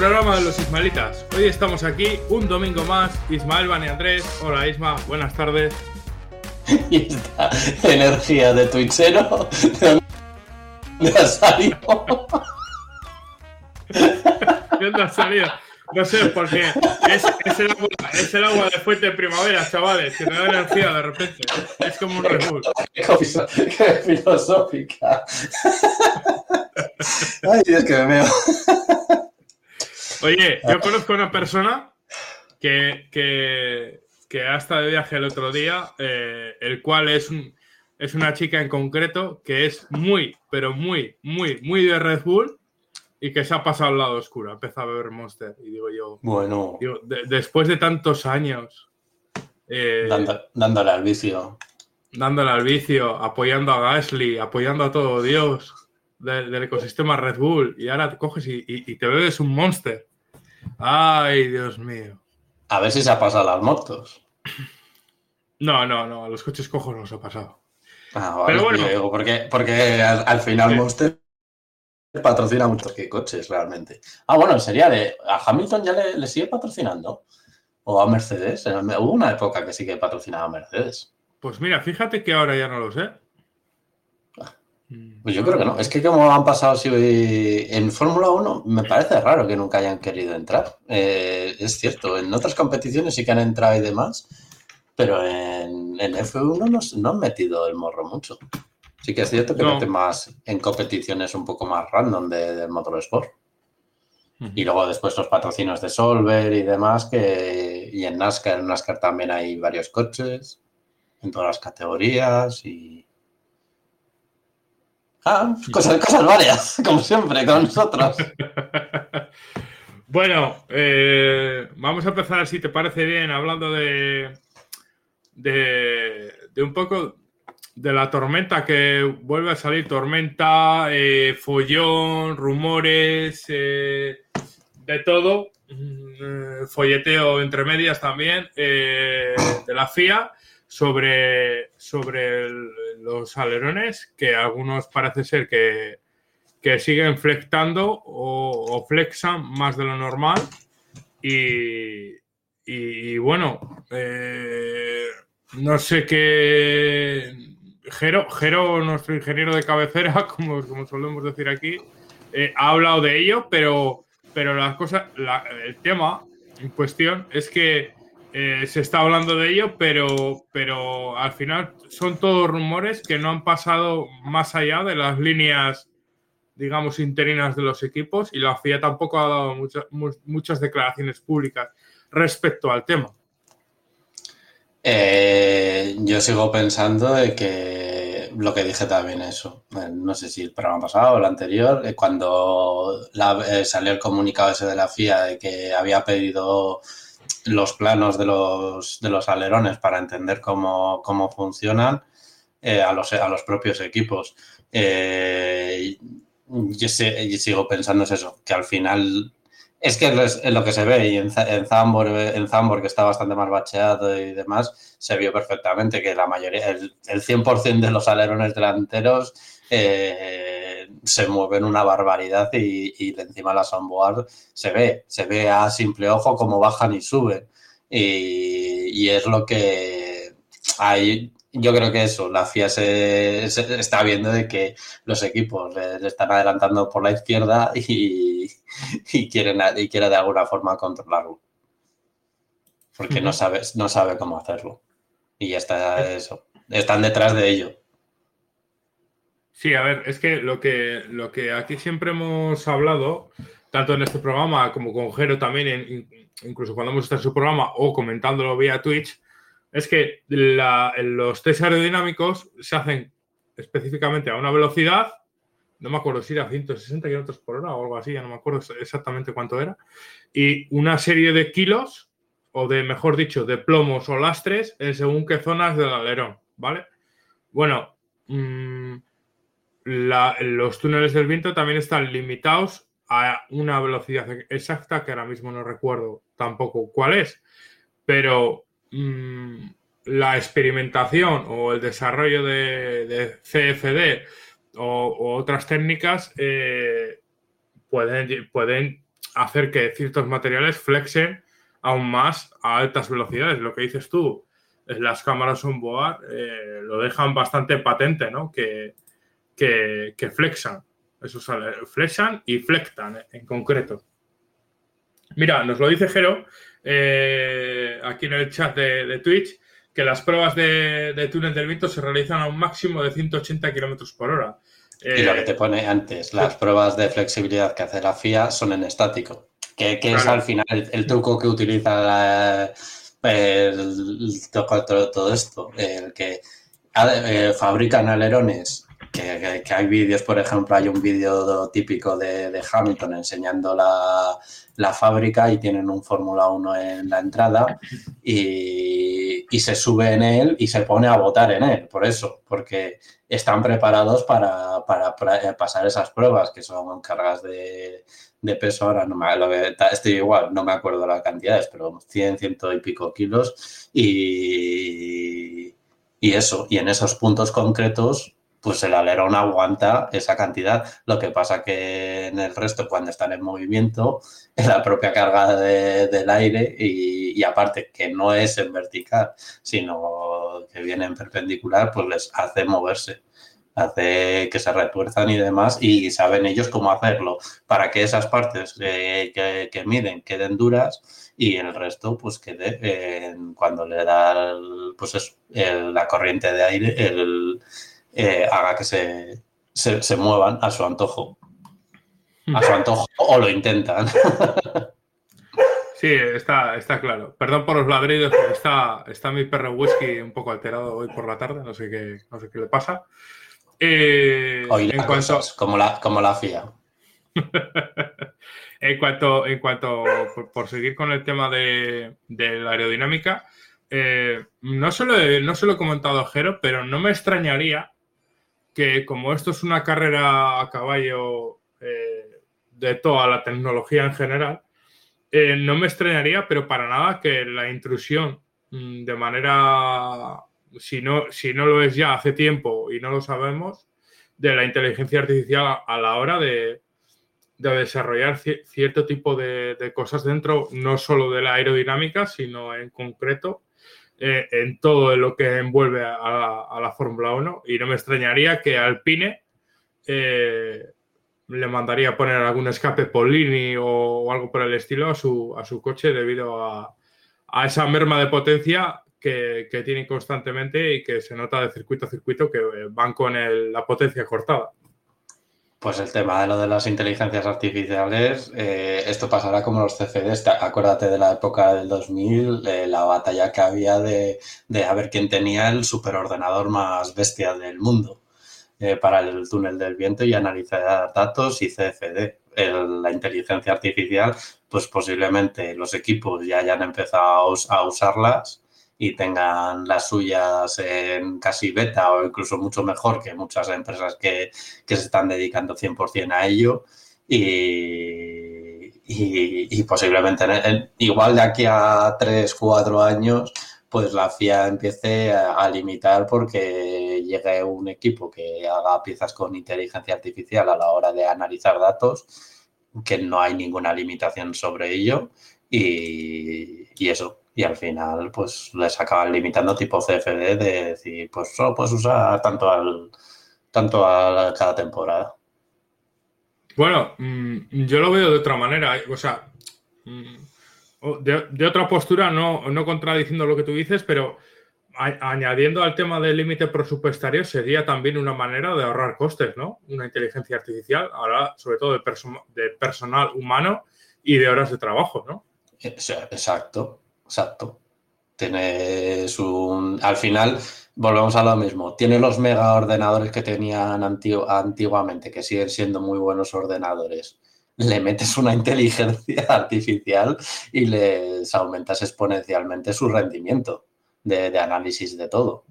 Programa de los Ismaelitas. Hoy estamos aquí un domingo más. Ismael, Van y Andrés. Hola Isma, buenas tardes. Y esta energía de Twitchero, ¿de dónde ha salido? ¿De dónde has salido? No sé, porque es, es el agua, es el agua de fuente de primavera, chavales, que me da energía de repente. Es como un Red Bull. Qué filosófica. Ay, Dios, que me veo. Oye, yo conozco a una persona que, que, que ha estado de viaje el otro día, eh, el cual es, un- es una chica en concreto que es muy, pero muy, muy, muy de Red Bull y que se ha pasado al lado oscuro. Empieza a beber Monster. Y digo yo, Bueno, digo, de- después de tantos años eh, dando- dándole al vicio. dándole al vicio, apoyando a Gasly, apoyando a todo Dios de- del ecosistema Red Bull, y ahora te coges y, y- y te bebes un Monster. Ay, Dios mío. A ver si se ha pasado las motos. No, no, no, a los coches cojos nos ha pasado. Ah, vale, Pero bueno. digo, porque, porque al, al final Sí. Monster patrocina mucho que coches realmente. Ah, bueno, sería de. ¿A Hamilton ya le, le sigue patrocinando? ¿O a Mercedes? Hubo una época que sí que patrocinaba a Mercedes. Pues mira, fíjate que ahora ya no lo sé. Pues yo creo que no. Es que como han pasado si en Fórmula 1 me parece raro que nunca hayan querido entrar. Eh, es cierto, en otras competiciones sí que han entrado y demás, pero en, en F1 no, no han metido el morro mucho. Sí que es cierto que No. meten más en competiciones un poco más random de, del motorsport. Y luego después los patrocinios de Solver y demás, que y en NASCAR, en NASCAR también hay varios coches, en todas las categorías y... Ah, cosas, cosas varias, como siempre, con nosotros. bueno, eh, vamos a empezar, si te parece bien, hablando de, de, de un poco de la tormenta que vuelve a salir, tormenta, eh, follón, rumores, eh, de todo, mm, folleteo entre medias también, de la FIA sobre, sobre los alerones, que algunos parece ser que, que siguen flexando o, o flexan más de lo normal. Y, y, bueno, eh, no sé qué. Jero, Jero, nuestro ingeniero de cabecera, como, como solemos decir aquí, eh, ha hablado de ello, pero, pero las cosas, la- el tema en cuestión es que eh, se está hablando de ello, pero, pero al final son todos rumores que no han pasado más allá de las líneas, digamos, interinas de los equipos y la FIA tampoco ha dado muchas, mu- muchas declaraciones públicas respecto al tema. Eh, yo sigo pensando de que lo que dije también eso, eh, no sé si el programa pasado o el anterior, cuando salió el comunicado ese de la FIA de que había pedido los planos de los, de los alerones para entender cómo, cómo funcionan eh, a, los, a los propios equipos. Eh, yo, sigo pensando es eso, que al final es que es lo que se ve y en Zambor, en Zambor, que está bastante más bacheado y demás, se vio perfectamente que la mayoría, el, el 100% de los alerones delanteros eh, se mueven una barbaridad y, y encima la soundboard se ve, se ve a simple ojo cómo bajan y suben. Y, y es lo que hay, yo creo que eso, la FIA se, se está viendo de que los equipos le, le están adelantando por la izquierda y, y quieren y quiere de alguna forma controlarlo. Porque no sabe, no sabe cómo hacerlo. Y ya está eso. Están detrás de ello. Sí, a ver, es que lo que, lo que aquí siempre hemos hablado, tanto en este programa como con Jero también, incluso cuando hemos estado en su programa o comentándolo vía Twitch, es que los test aerodinámicos se hacen específicamente a una velocidad no me acuerdo si era 160 kilómetros por hora o algo así, ya no me acuerdo exactamente cuánto era, y una serie de kilos, o de, mejor dicho, de plomos o lastres en según qué zonas del alerón, ¿vale? Bueno, mmm, los túneles del viento también están limitados a una velocidad exacta que ahora mismo no recuerdo tampoco cuál es, pero mmm, la experimentación o el desarrollo de, CFD o, otras técnicas eh, pueden, pueden hacer que ciertos materiales flexen aún más a altas velocidades. Lo que dices tú, las cámaras on-board eh, lo dejan bastante patente, ¿no? Que, que, que flexan. Eso sale, flexan y flectan en concreto. Mira, nos lo dice Jero eh, aquí en el chat de, de, Twitch que las pruebas de, de, túnel del viento se realizan a un máximo de 180 kilómetros por hora. Eh, y lo que te pone antes, las pruebas de flexibilidad que hace la FIA son en estático, que, que claro. es al final el, el, truco que utiliza la, el, todo, todo, esto, el que eh, fabrican alerones que, que, que, hay vídeos, por ejemplo, hay un vídeo típico de, de Hamilton enseñando la, la, fábrica y tienen un Fórmula 1 en la entrada y, y, se sube en él y se pone a votar en él, por eso, porque están preparados para, para, para pasar esas pruebas que son cargas de, de peso. Ahora, no me, lo que, estoy igual, no me acuerdo las cantidades, pero 100, ciento y pico kilos y, y eso, y en esos puntos concretos pues el alerón aguanta esa cantidad. Lo que pasa que en el resto, cuando están en movimiento, es la propia carga de, del aire y, y, aparte que no es en vertical, sino que viene en perpendicular, pues les hace moverse, hace que se retuerzan y demás y saben ellos cómo hacerlo para que esas partes eh, que, que, miden queden duras y el resto pues quede eh, cuando le da el, pues eso, el, la corriente de aire, el eh, haga que se, se, se, muevan a su antojo. A su antojo o lo intentan. Sí, está, está claro. Perdón por los ladridos, pero está, está mi perro whisky un poco alterado hoy por la tarde, no sé qué, no sé qué le pasa. Eh, en cuanto... Cosas, como, la, como la FIA. en cuanto, en cuanto por, por, seguir con el tema de, de la aerodinámica, eh, no, se lo he, no se lo he comentado a Jero, pero no me extrañaría que como esto es una carrera a caballo eh, de toda la tecnología en general, eh, no me extrañaría, pero para nada, que la intrusión mmm, de manera, si no, si no lo es ya hace tiempo y no lo sabemos, de la inteligencia artificial a la hora de, de desarrollar cierto tipo de, de, cosas dentro, no solo de la aerodinámica, sino en concreto eh, en todo lo que envuelve a, la Fórmula 1 y no me extrañaría que Alpine eh, le mandaría poner algún escape Polini o, o, algo por el estilo a su, a su coche debido a, a esa merma de potencia que, que, tienen constantemente y que se nota de circuito a circuito que van con la potencia cortada. Pues el tema de lo de las inteligencias artificiales, eh, esto pasará como los CFDs. Acuérdate de la época del 2000, eh, la batalla que había de, de, a ver quién tenía el superordenador más bestia del mundo eh, para el túnel del viento y analizar datos y CFD. El, la inteligencia artificial, pues posiblemente los equipos ya hayan empezado a usarlas y tengan las suyas en casi beta o incluso mucho mejor que muchas empresas que, que se están dedicando 100% a ello. Y, y, posiblemente en, en, igual de aquí a 3, 4 años, pues la FIA empiece a, a, limitar porque llegue un equipo que haga piezas con inteligencia artificial a la hora de analizar datos, que no hay ninguna limitación sobre ello. Y, y eso, y al final pues les acaban limitando tipo CFD de decir pues solo puedes usar tanto al tanto a cada temporada. Bueno, mmm, yo lo veo de otra manera, o sea, mmm, de, de, otra postura, no, no contradiciendo lo que tú dices, pero a, añadiendo al tema del límite presupuestario sería también una manera de ahorrar costes, ¿no? Una inteligencia artificial, ahora sobre todo de, perso de personal humano y de horas de trabajo, ¿no? Exacto. Exacto. Tienes un. Al final, volvemos a lo mismo. Tiene los mega ordenadores que tenían antiguamente, que siguen siendo muy buenos ordenadores. Le metes una inteligencia artificial y les aumentas exponencialmente su rendimiento de, análisis de todo.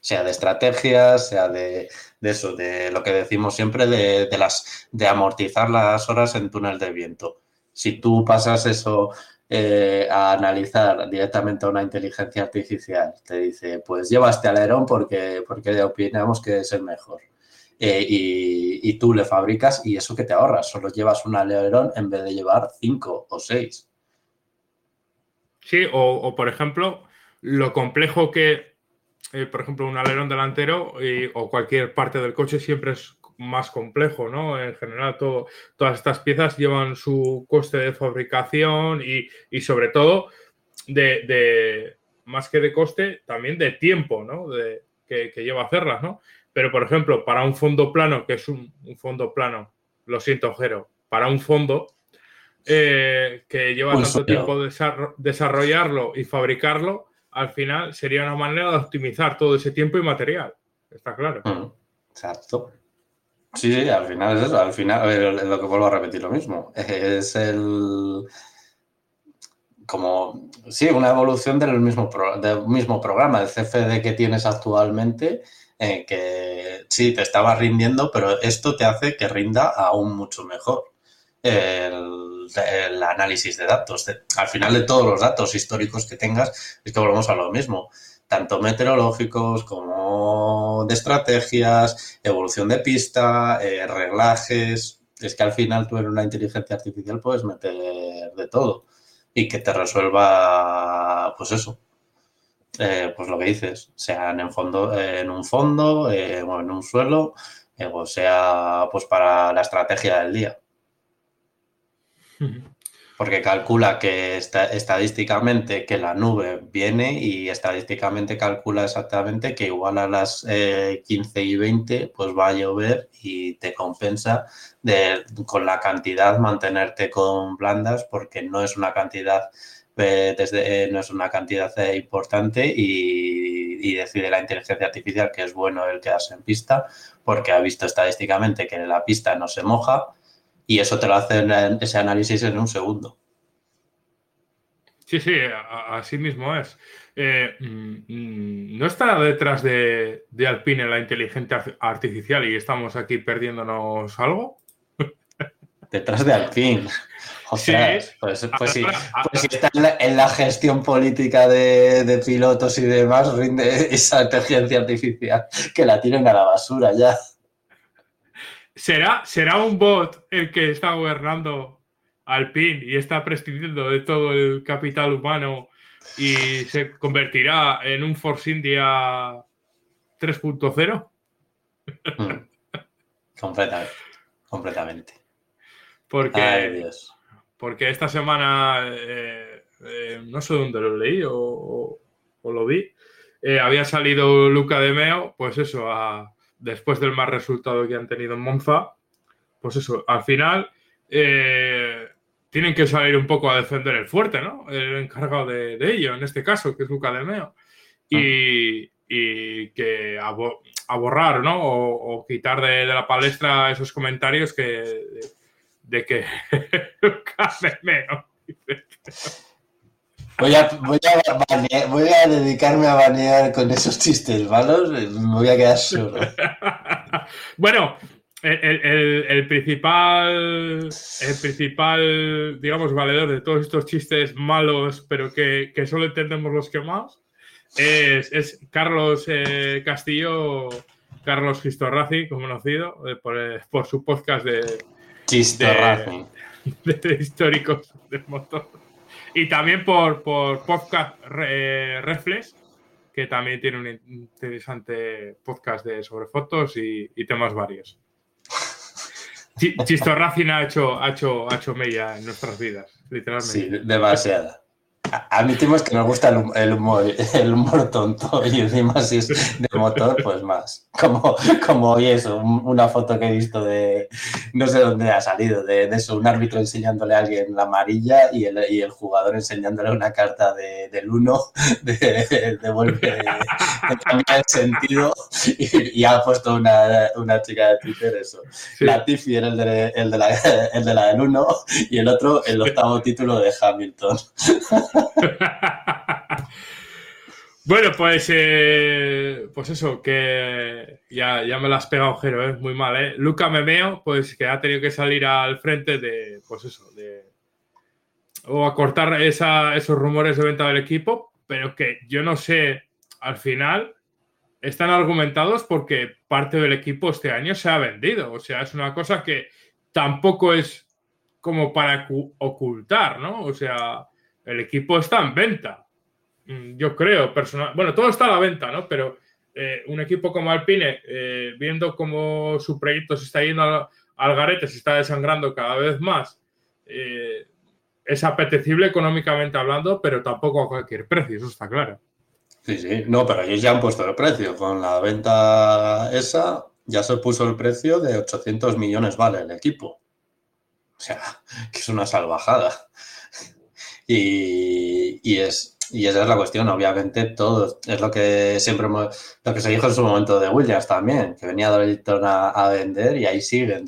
Sea de estrategias, sea de, eso, de lo que decimos siempre, de, las, de amortizar las horas en túnel de viento. Si tú pasas eso eh, a analizar directamente a una inteligencia artificial. Te dice, pues lleva este alerón porque, porque opinamos que es el mejor. Eh, y, tú le fabricas y eso que te ahorras, solo llevas un alerón en vez de llevar cinco o seis. Sí, o, por ejemplo, lo complejo que, eh, por ejemplo, un alerón delantero o cualquier parte del coche siempre es más complejo, ¿no? En general, todo, todas estas piezas llevan su coste de fabricación y, sobre todo, de, más que de coste, también de tiempo, ¿no? De, que, lleva a hacerlas, ¿no? Pero, por ejemplo, para un fondo plano, que es un, fondo plano, lo siento, Jero, para un fondo eh, que lleva tanto tiempo desarrollarlo y fabricarlo, al final sería una manera de optimizar todo ese tiempo y material. Está claro. Mm, exacto. Sí, sí, al final es eso. Al final, lo que vuelvo a repetir lo mismo. Es el. Como. Sí, una evolución del mismo, del mismo programa, el CFD que tienes actualmente, eh, que sí, te estaba rindiendo, pero esto te hace que rinda aún mucho mejor. El, el análisis de datos. al final de todos los datos históricos que tengas, es que volvemos a lo mismo tanto meteorológicos como de estrategias, evolución de pista, eh, reglajes. Es que al final tú en una inteligencia artificial puedes meter de todo y que te resuelva, pues eso, eh, pues lo que dices, sea en, fondo, en un fondo eh, o en un suelo, o sea pues para la estrategia del día porque calcula que estadísticamente que la nube viene y estadísticamente calcula exactamente que igual a las 15 eh, y 20 pues va a llover y te compensa de, con la cantidad mantenerte con blandas porque no es una cantidad eh, desde, eh, no es una cantidad importante y, y, decide la inteligencia artificial que es bueno el quedarse en pista porque ha visto estadísticamente que la pista no se moja y eso te lo hace ese análisis en un segundo. Sí, sí, así mismo es. Eh, mm, ¿No está detrás de, Alpine la inteligencia artificial y estamos aquí perdiéndonos algo? Detrás de Alpine. O sea, pues, pues, sí, pues si está en la, gestión política de, pilotos y demás, rinde esa inteligencia artificial que la tienen a la basura ya. ¿Será, ¿Será un bot el que está gobernando Alpine y está prescindiendo de todo el capital humano y se convertirá en un Force India 3.0? Hmm. completamente. Completamente. Porque, porque esta semana, eh, eh, no sé dónde lo leí o, lo vi, eh, había salido Luca de Meo, pues eso, a después del mal resultado que han tenido en Monza, pues eso, al final eh, tienen que salir un poco a defender el fuerte, ¿no? El encargado de, ello, en este caso, que es Luca de Meo. Y, que a, borrar, ¿no? O, quitar de, la palestra esos comentarios que de, que Luca de Meo. Voy a, voy, a dedicarme a banear con esos chistes malos. Me voy a quedar solo. bueno, el, principal, el principal, digamos, valedor de todos estos chistes malos, pero que, solo entendemos los que más, es, Carlos eh, Castillo, Carlos Gistorrazi, conocido eh, por, eh, por, su podcast de, de, de, históricos del motor. Y también por, por podcast Reflex, que también tiene un interesante podcast de, sobre fotos y, temas varios. Chisto Racing ha hecho, ha, hecho, ha hecho mella en nuestras vidas, literalmente. Sí, demasiada. A mí es que nos gusta el humor, el humor tonto y encima si es de motor, pues más. Como, como hoy eso, una foto que he visto de, no sé dónde ha salido, de, eso, un árbitro enseñándole a alguien la amarilla y el, y el jugador enseñándole una carta de, del 1 de, de, vuelve, de, el sentido y, ha puesto una, una, chica de Twitter eso. La Tiffy era el de, el, de la, el de la del 1 y el otro el octavo título de Hamilton. bueno, pues, eh, pues eso, que ya, ya me lo has pegado, es muy mal, ¿eh? Luca Memeo, pues que ha tenido que salir al frente de, pues eso, de... O acortar esa, esos rumores de venta del equipo, pero que yo no sé, al final están argumentados porque parte del equipo este año se ha vendido. O sea, es una cosa que tampoco es como para ocultar, ¿no? O sea, el equipo está en venta. Mm, yo creo, personal. Bueno, todo está a la venta, ¿no? Pero eh, un equipo como Alpine, eh, viendo cómo su proyecto se está yendo al, garete, se está desangrando cada vez más, eh, es apetecible económicamente hablando, pero tampoco a cualquier precio, eso está claro. Sí, sí, no, pero ellos ya han puesto el precio. Con la venta esa ya se puso el precio de 800 millones vale el equipo. O sea, que es una salvajada. Y, es, y esa es la cuestión, obviamente, todo. Es lo que siempre lo que se dijo en su momento de Williams también, que venía Dorilton a, vender y ahí sigue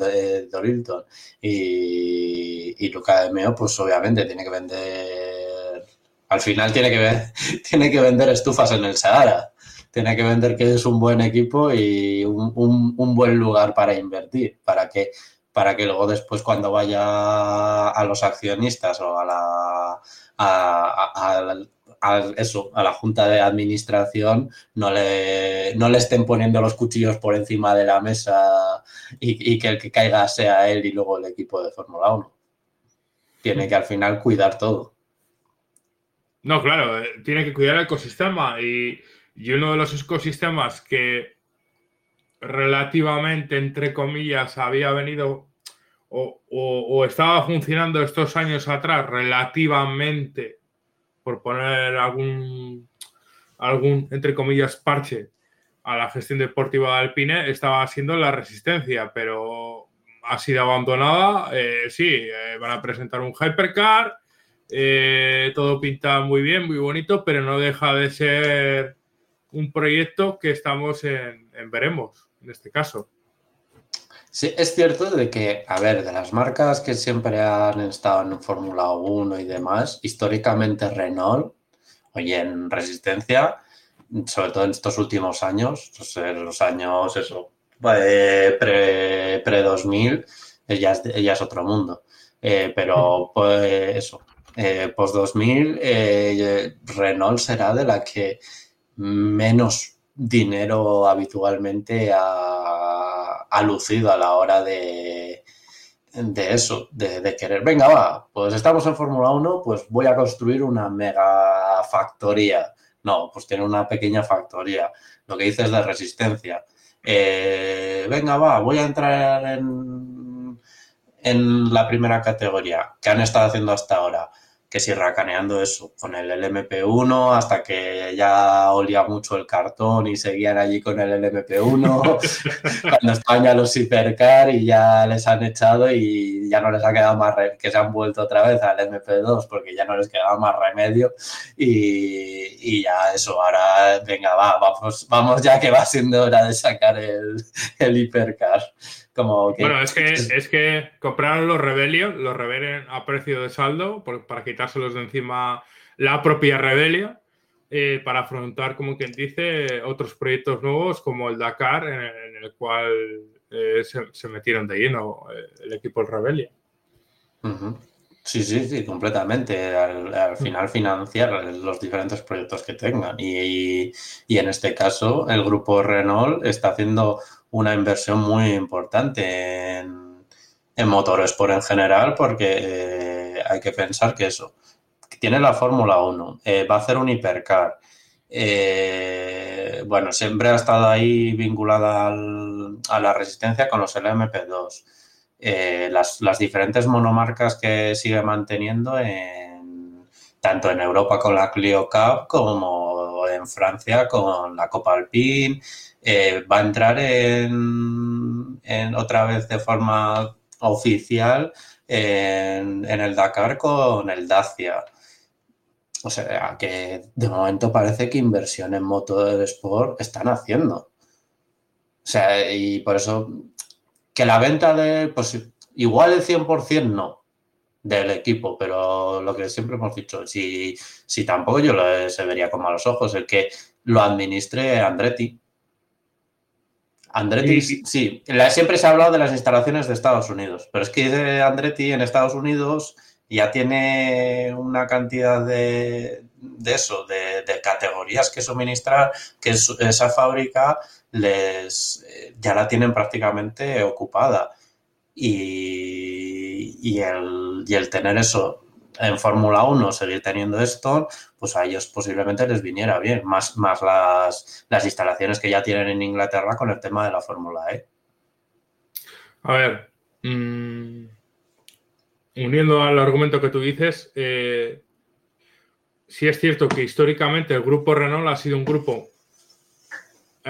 Dorilton. Y, y Luca de Meo, pues obviamente tiene que vender. Al final tiene que, tiene que vender estufas en el Sahara. Tiene que vender que es un buen equipo y un, un buen lugar para invertir, para que para que luego después cuando vaya a los accionistas o a la eso, a la junta de administración no le, no le estén poniendo los cuchillos por encima de la mesa y, que el que caiga sea él y luego el equipo de Fórmula 1. Tiene que al final cuidar todo. No, claro, eh, tiene que cuidar el ecosistema y uno de los ecosistemas que relativamente, entre comillas, había venido o, estaba funcionando estos años atrás relativamente, por poner algún, algún, entre comillas, parche a la gestión deportiva de Alpine, estaba siendo la resistencia, pero ha sido abandonada. Eh, sí, eh, van a presentar un hypercar, eh, todo pinta muy bien, muy bonito, pero no deja de ser un proyecto que estamos en veremos, en este caso. Sí, es cierto de que, a ver, de las marcas que siempre han estado en Fórmula 1 y demás, históricamente Renault, oye, en resistencia, sobre todo en estos últimos años, los años, eso, eh, pre-2000, ella, es, otro mundo. Eh, pero, pues, eso, eh, post-2000, Renault será de la que menos dinero habitualmente ha ha lucido a la hora de, de eso, de, querer, venga, va, pues estamos en Fórmula 1, pues voy a construir una mega factoría. No, pues tiene una pequeña factoría. Lo que dices de resistencia. Eh, venga, va, voy a entrar en, en la primera categoría que han estado haciendo hasta ahora que si racaneando eso con el LMP1 hasta que ya olía mucho el cartón y seguían allí con el LMP1 cuando estaban ya los hipercar y ya les han echado y ya no les ha quedado más que se han vuelto otra vez al MP2 porque ya no les quedaba más remedio. Y, ya eso ahora venga va vamos vamos ya que va siendo hora de sacar el, el hipercar bueno, es que, es que compraron los Rebellion, los Rebellion a precio de saldo para quitárselos de encima la propia Rebellion eh, para afrontar, como quien dice, otros proyectos nuevos como el Dakar, en, el cual eh, se, metieron de lleno eh, el equipo del Rebellion. Sí, sí, sí, completamente. Al, final financiar los diferentes proyectos que tengan. Y, y, en este caso, el grupo Renault está haciendo una inversión muy importante en, en por en general, porque eh, hay que pensar que eso, tiene la Fórmula 1, eh, va a hacer un hipercar. Eh, bueno, siempre ha estado ahí vinculada a la resistencia con los LMP2. Las, diferentes monomarcas que sigue manteniendo en, tanto en Europa con la Clio Cup como en Francia con la Copa Alpine. Eh, va a entrar en, otra vez de forma oficial en, el Dakar con el Dacia. O sea, que de momento parece que inversión en sport están haciendo. O sea, y por eso que la venta de, pues igual el 100% no del equipo, pero lo que siempre hemos dicho, si, si tampoco yo se vería con malos ojos, el que lo administre Andretti. Andretti, sí, sí, siempre se ha hablado de las instalaciones de Estados Unidos, pero es que Andretti en Estados Unidos ya tiene una cantidad de, de eso, de, de, categorías que suministrar, que esa fábrica les ya la tienen prácticamente ocupada. Y, y, el, y el tener eso en Fórmula 1, seguir teniendo esto, pues a ellos posiblemente les viniera bien, más, más las, las instalaciones que ya tienen en Inglaterra con el tema de la Fórmula E. A ver, mmm, uniendo al argumento que tú dices, eh, sí es cierto que históricamente el grupo Renault ha sido un grupo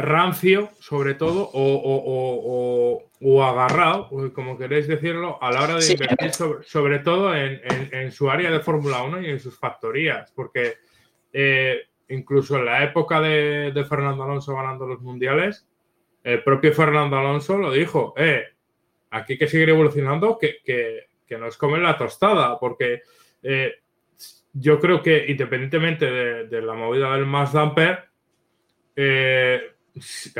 rancio, sobre todo, o, o, o, o, agarrado, como queréis decirlo, a la hora de sí. invertir, sobre, sobre todo en, en, en, su área de Fórmula 1 y en sus factorías, porque eh, incluso en la época de, de, Fernando Alonso ganando los mundiales, el propio Fernando Alonso lo dijo, eh, aquí hay que seguir evolucionando, que, que, que nos comen la tostada, porque eh, yo creo que independientemente de, de la movida del mass damper, eh,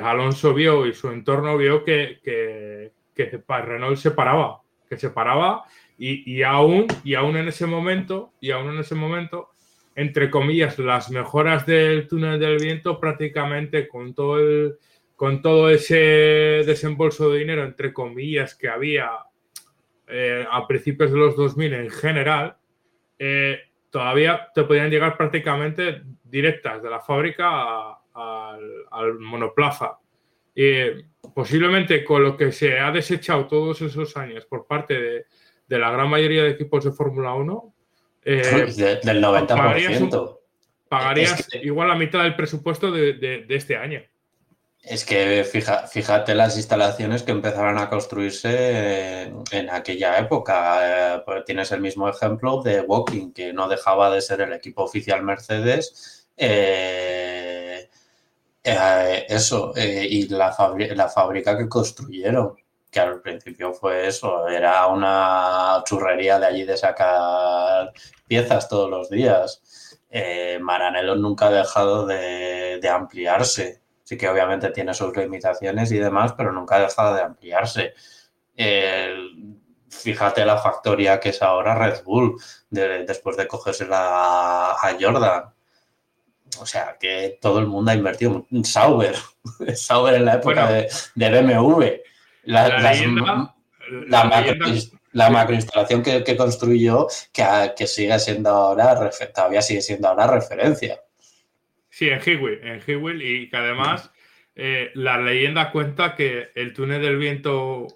Alonso vio y su entorno vio que, que, que Renault se paraba, que se paraba y, y, aún, y aún en ese momento, y aún en ese momento, entre comillas, las mejoras del túnel del viento prácticamente con todo el, con todo ese desembolso de dinero, entre comillas, que había eh, a principios de los 2000 en general, eh, todavía te podían llegar prácticamente directas de la fábrica a, al, al, monoplaza. Eh, posiblemente con lo que se ha desechado todos esos años por parte de, de la gran mayoría de equipos de Fórmula 1, eh, de, del 90%. Pagarías, un, pagarías es que, igual la mitad del presupuesto de, de, de este año. Es que fija, fíjate las instalaciones que empezaron a construirse en, en aquella época. Eh, pues tienes el mismo ejemplo de Walking, que no dejaba de ser el equipo oficial Mercedes. Eh, eh, eso, eh, y la, la, fábrica que construyeron, que al principio fue eso, era una churrería de allí de sacar piezas todos los días. Eh, Maranello nunca ha dejado de, de, ampliarse. Sí que obviamente tiene sus limitaciones y demás, pero nunca ha dejado de ampliarse. fíjate la factoría que es ahora Red Bull, de, después de cogerse la, a Jordan o sea, que todo el mundo ha invertido. Sauber, Sauber en la época bueno, de, de, BMW. La, la, leyenda, la, macro, la macroinstalación que, que, construyó, que, que sigue siendo ahora, todavía sigue siendo ahora referencia. Sí, en Hewitt, en Hewitt y que además eh, la leyenda cuenta que el túnel del viento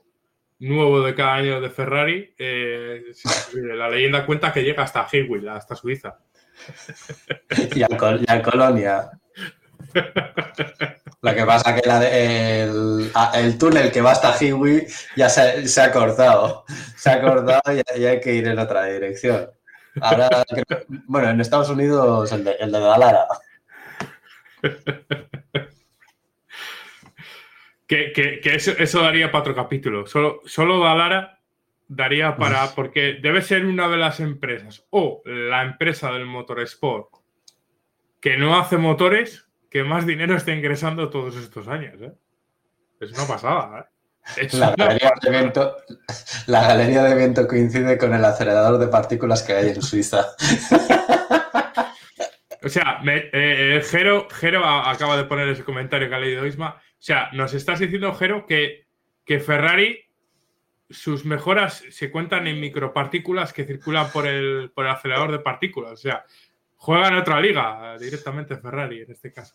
nuevo de cada año de Ferrari, eh, la leyenda cuenta que llega hasta Hewitt, hasta Suiza. Y, a, Col y a Colonia. Lo que pasa que la de, el, el, túnel que va hasta Hiwi ya se, se, ha cortado. Se ha cortado y, hay que ir en otra dirección. Ahora, bueno, en Estados Unidos el de, el Dalara. que, que, eso, daría para otro capítulo. Solo, solo Dalara daría para, porque debe ser una de las empresas o la empresa del motorsport que no hace motores que más dinero está ingresando todos estos años. ¿eh? Es una pasada. ¿eh? Es la, una galería pasada. De viento, la galería de viento coincide con el acelerador de partículas que hay en Suiza. O sea, me, eh, Jero, Jero acaba de poner ese comentario que ha leído Isma. O sea, nos estás diciendo, Jero, que, que Ferrari sus mejoras se cuentan en micropartículas que circulan por el, por el acelerador de partículas. O sea, juega en otra liga directamente Ferrari en este caso.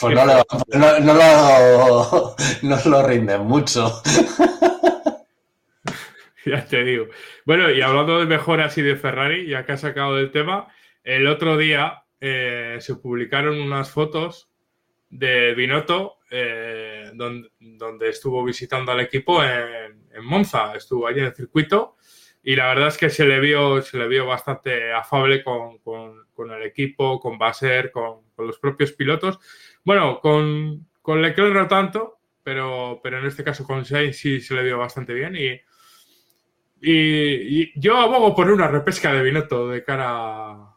Pues no, lo, no, no, lo, no lo rinden mucho. ya te digo. Bueno, y hablando de mejoras y de Ferrari, ya que has sacado del tema, el otro día eh, se publicaron unas fotos de Binotto eh, donde, estuvo visitando al equipo en, Monza, estuvo allí en el circuito y la verdad es que se le vio, se le vio bastante afable con, el equipo, con Baser, con, con, los propios pilotos. Bueno, con, con Leclerc no tanto, pero, pero en este caso con Sainz sí se le vio bastante bien y, y, yo abogo por una repesca de Binotto de cara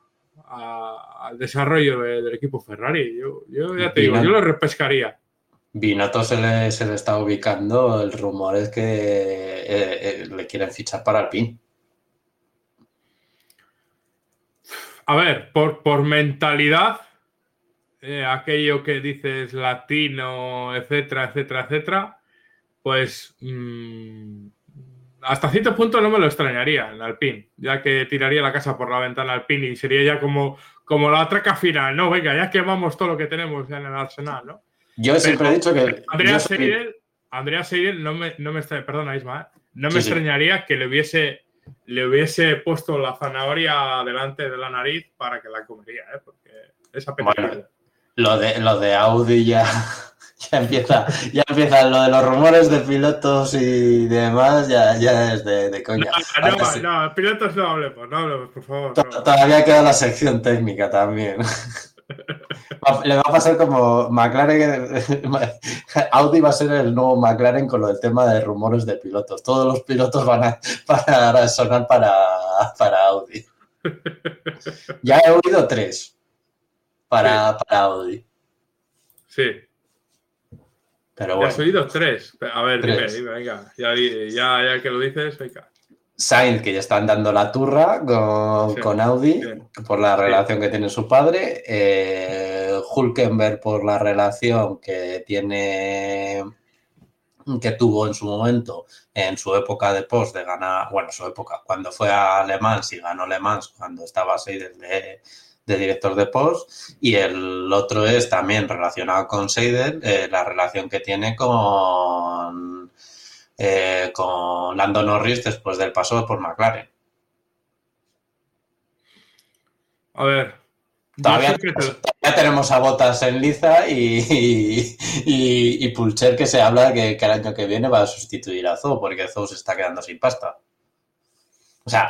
al desarrollo del equipo Ferrari. Yo, ya te digo, yo lo repescaría. Binotto se le, se le está ubicando, el rumor es que eh, eh, le quieren fichar para el PIN. A ver, por, por mentalidad, eh, aquello que dices latino, etcétera, etcétera, etcétera, pues mm, hasta cierto punto no me lo extrañaría en Alpine, ya que tiraría la casa por la ventana Alpine y sería ya como, como la traca final, ¿no? Venga, ya quemamos todo lo que tenemos en el arsenal, ¿no? Yo siempre he dicho que. Andrea Seidel, Andrea Seidel no me, no me perdona Isma, ¿eh? no me extrañaría que le hubiese, le hubiese puesto la zanahoria delante de la nariz para que la comería, ¿eh? Porque esa bueno, lo de, lo de Audi ya ya empieza, ya empieza lo de los rumores de pilotos y demás, ya, ya es de, de coña. No, no, no, pilotos no hablemos, no hablemos, por favor. Todavía queda la sección técnica también. Le va a pasar como McLaren, Audi va a ser el nuevo McLaren con lo del tema de rumores de pilotos. Todos los pilotos van a, para sonar para, para Audi. Ya he oído tres para, para Audi. Sí. Pero has oído tres. A ver, dime, venga. Ya, ya, que lo dices, venga. Sainz, que ya están dando la turra con, Audi por la relación que tiene su padre. Eh, Hulkenberg por la relación que tiene que tuvo en su momento, en su época de post de ganar, bueno, su época, cuando fue a Le Mans y ganó Le Mans, cuando estaba desde de director de post. Y el otro es también relacionado con Seidel, eh, la relación que tiene con, eh, con Lando Norris después del paso por McLaren. A ver. Todavía, tenemos a Botas en liza y, y, Pulcher que se habla que, que, el año que viene va a sustituir a Zou porque Zou se está quedando sin pasta. O sea,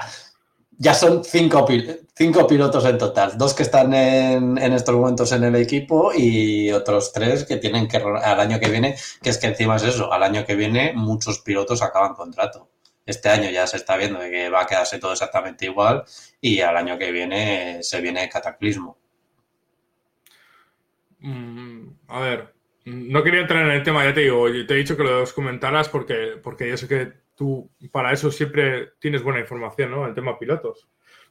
ya son cinco, pilotos en total, dos que están en, estos momentos en el equipo y otros tres que tienen que al año que viene, que es que encima es eso, al año que viene muchos pilotos acaban contrato. Este año ya se está viendo que va a quedarse todo exactamente igual y al año que viene se viene cataclismo. Mm, a ver, no quería entrar en el tema, ya te digo, te he dicho que lo comentaras porque, porque yo sé que tú para eso siempre tienes buena información, ¿no? El tema pilotos.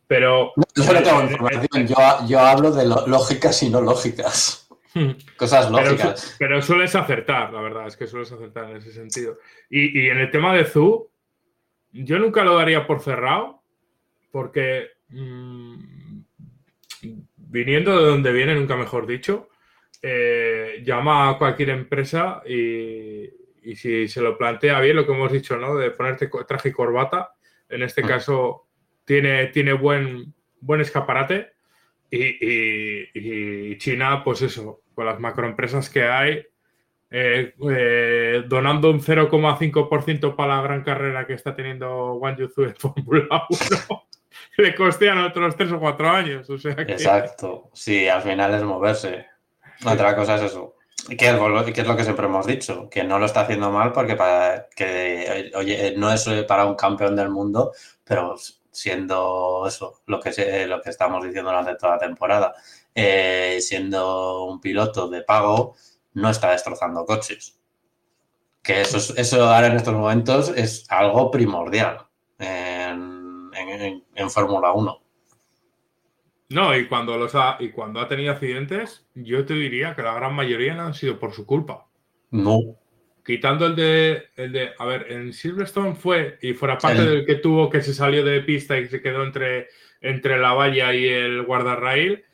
Pero. No, yo tengo información, yo, hablo de lógicas y no lógicas. Hmm. Cosas lógicas. Pero, sueles acertar, la verdad, es que sueles acertar en ese sentido. Y, en el tema de Zoo, yo nunca lo daría por cerrado, porque mm, viniendo de donde viene, nunca mejor dicho, eh, llama a cualquier empresa y, y si se lo plantea bien, lo que hemos dicho, ¿no? De ponerte traje y corbata, en este ah. caso tiene, tiene buen, buen escaparate y, China, pues eso, con las macroempresas que hay, eh, eh, donando un 0,5% para la gran carrera que está teniendo Wang Yuzu en Fórmula 1, le costean otros 3 o 4 años. O sea Exacto, sí, al final es moverse. Otra cosa es eso. Que es, lo que siempre hemos dicho, que no lo está haciendo mal porque para que oye, no es para un campeón del mundo, pero siendo eso lo que lo que estamos diciendo durante toda la temporada, eh, siendo un piloto de pago, no está destrozando coches. Que eso, eso ahora en estos momentos es algo primordial en, en Fórmula 1. No, y cuando, los ha, y cuando ha tenido accidentes, yo te diría que la gran mayoría no han sido por su culpa. No. Quitando el de, el de a ver, en Silverstone fue, y fuera parte del que tuvo que se salió de pista y se quedó entre, entre la valla y el guardarrail,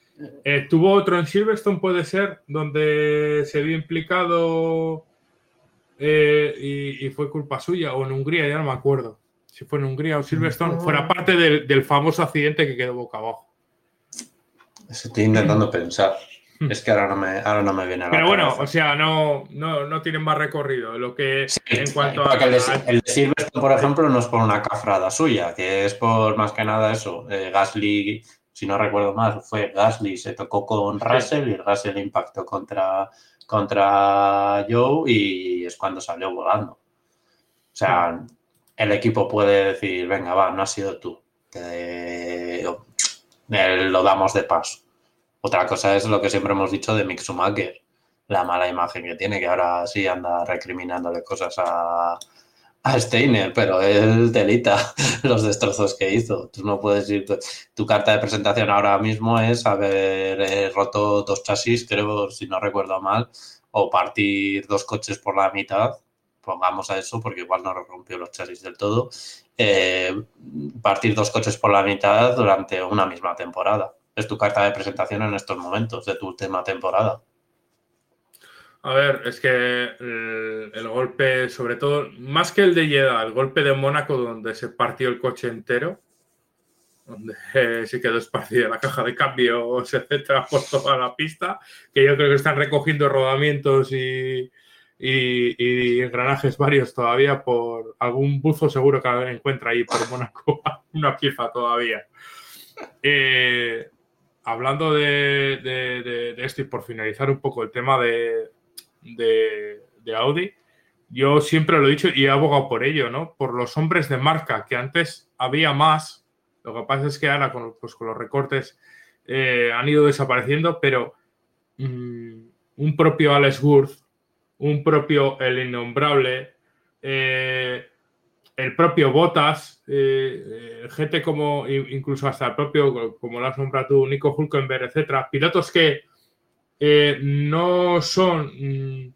eh, tuvo otro en Silverstone, puede ser, donde se vio implicado eh, y, fue culpa suya, o en Hungría, ya no me acuerdo. Si fue en Hungría o Silverstone, fuera parte del famoso accidente que quedó boca abajo. Estoy intentando pensar. Es que ahora no me, ahora no me viene a la Pero bueno, cabeza. o sea, no, no, no tienen más recorrido. Lo que Sí, en cuanto a. el, el de Silverstone, por ejemplo, no es por una cafrada suya, que es por más que nada eso. Eh, Gasly, si no recuerdo mal, fue Gasly, se tocó con Russell y Russell impactó contra, contra Joe y es cuando salió volando. O sea, el equipo puede decir, venga, va, no has sido tú. te- eh, lo damos de paso. Otra cosa es lo que siempre hemos dicho de Mick Schumacher, la mala imagen que tiene, que ahora sí anda recriminándole cosas a, a Steiner, pero él delita los destrozos que hizo. Tú no puedes ir. Tu, carta de presentación ahora mismo es haber eh, roto dos chasis, creo, si no recuerdo mal, o partir dos coches por la mitad. Pongamos a eso, porque igual no rompió los chasis del todo. Eh, partir dos coches por la mitad durante una misma temporada. Es tu carta de presentación en estos momentos de tu última temporada. A ver, es que el, el golpe, sobre todo, más que el de Jeddah, el golpe de Mónaco, donde se partió el coche entero, donde eh, se quedó esparcida la caja de cambios, etcétera, por toda la pista, que yo creo que están recogiendo rodamientos y, y, engranajes varios todavía por algún buzo seguro que encuentra ahí por Mónaco una pieza todavía. Eh, hablando de, esto y por finalizar un poco el tema de, Audi, yo siempre lo he dicho y he abogado por ello, ¿no? Por los hombres de marca, que antes había más, lo que pasa es que ahora con, pues, con los recortes eh, han ido desapareciendo, pero mmm, un propio Alex Worth, un propio El Innombrable, eh, el propio Bottas, eh, gente como incluso hasta el propio, como lo has nombrado tú, Nico Hulkenberg, etcétera, pilotos que eh, no son mm,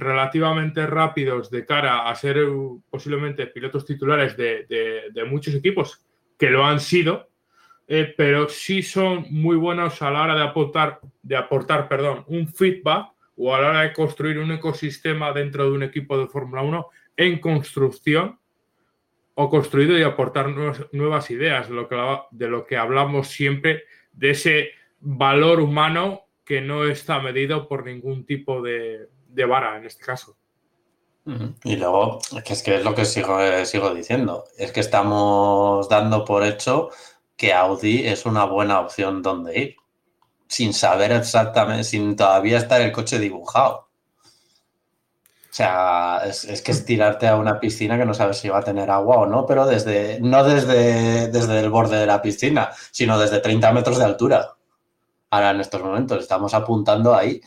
relativamente rápidos de cara a ser uh, posiblemente pilotos titulares de, de, muchos equipos que lo han sido, eh, pero sí son muy buenos a la hora de aportar, de aportar perdón, un feedback o a la hora de construir un ecosistema dentro de un equipo de Fórmula 1 en construcción o construido y aportar nuevas, nuevas ideas, de lo, que, de lo que hablamos siempre, de ese valor humano que no está medido por ningún tipo de, de vara en este caso. Y luego, que es que es lo que sigo, sigo diciendo, es que estamos dando por hecho que Audi es una buena opción donde ir, sin saber exactamente, sin todavía estar el coche dibujado. O sea, es, que es tirarte a una piscina que no sabes si va a tener agua o no, pero desde, no desde, desde el borde de la piscina, sino desde 30 metros de altura. Ahora en estos momentos estamos apuntando ahí.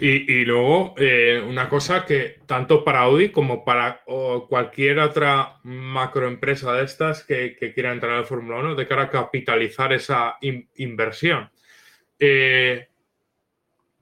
Y, y luego, eh, una cosa que tanto para Audi como para cualquier otra macroempresa de estas que, que quiera entrar en la Fórmula 1 de cara a capitalizar esa in, inversión. Eh,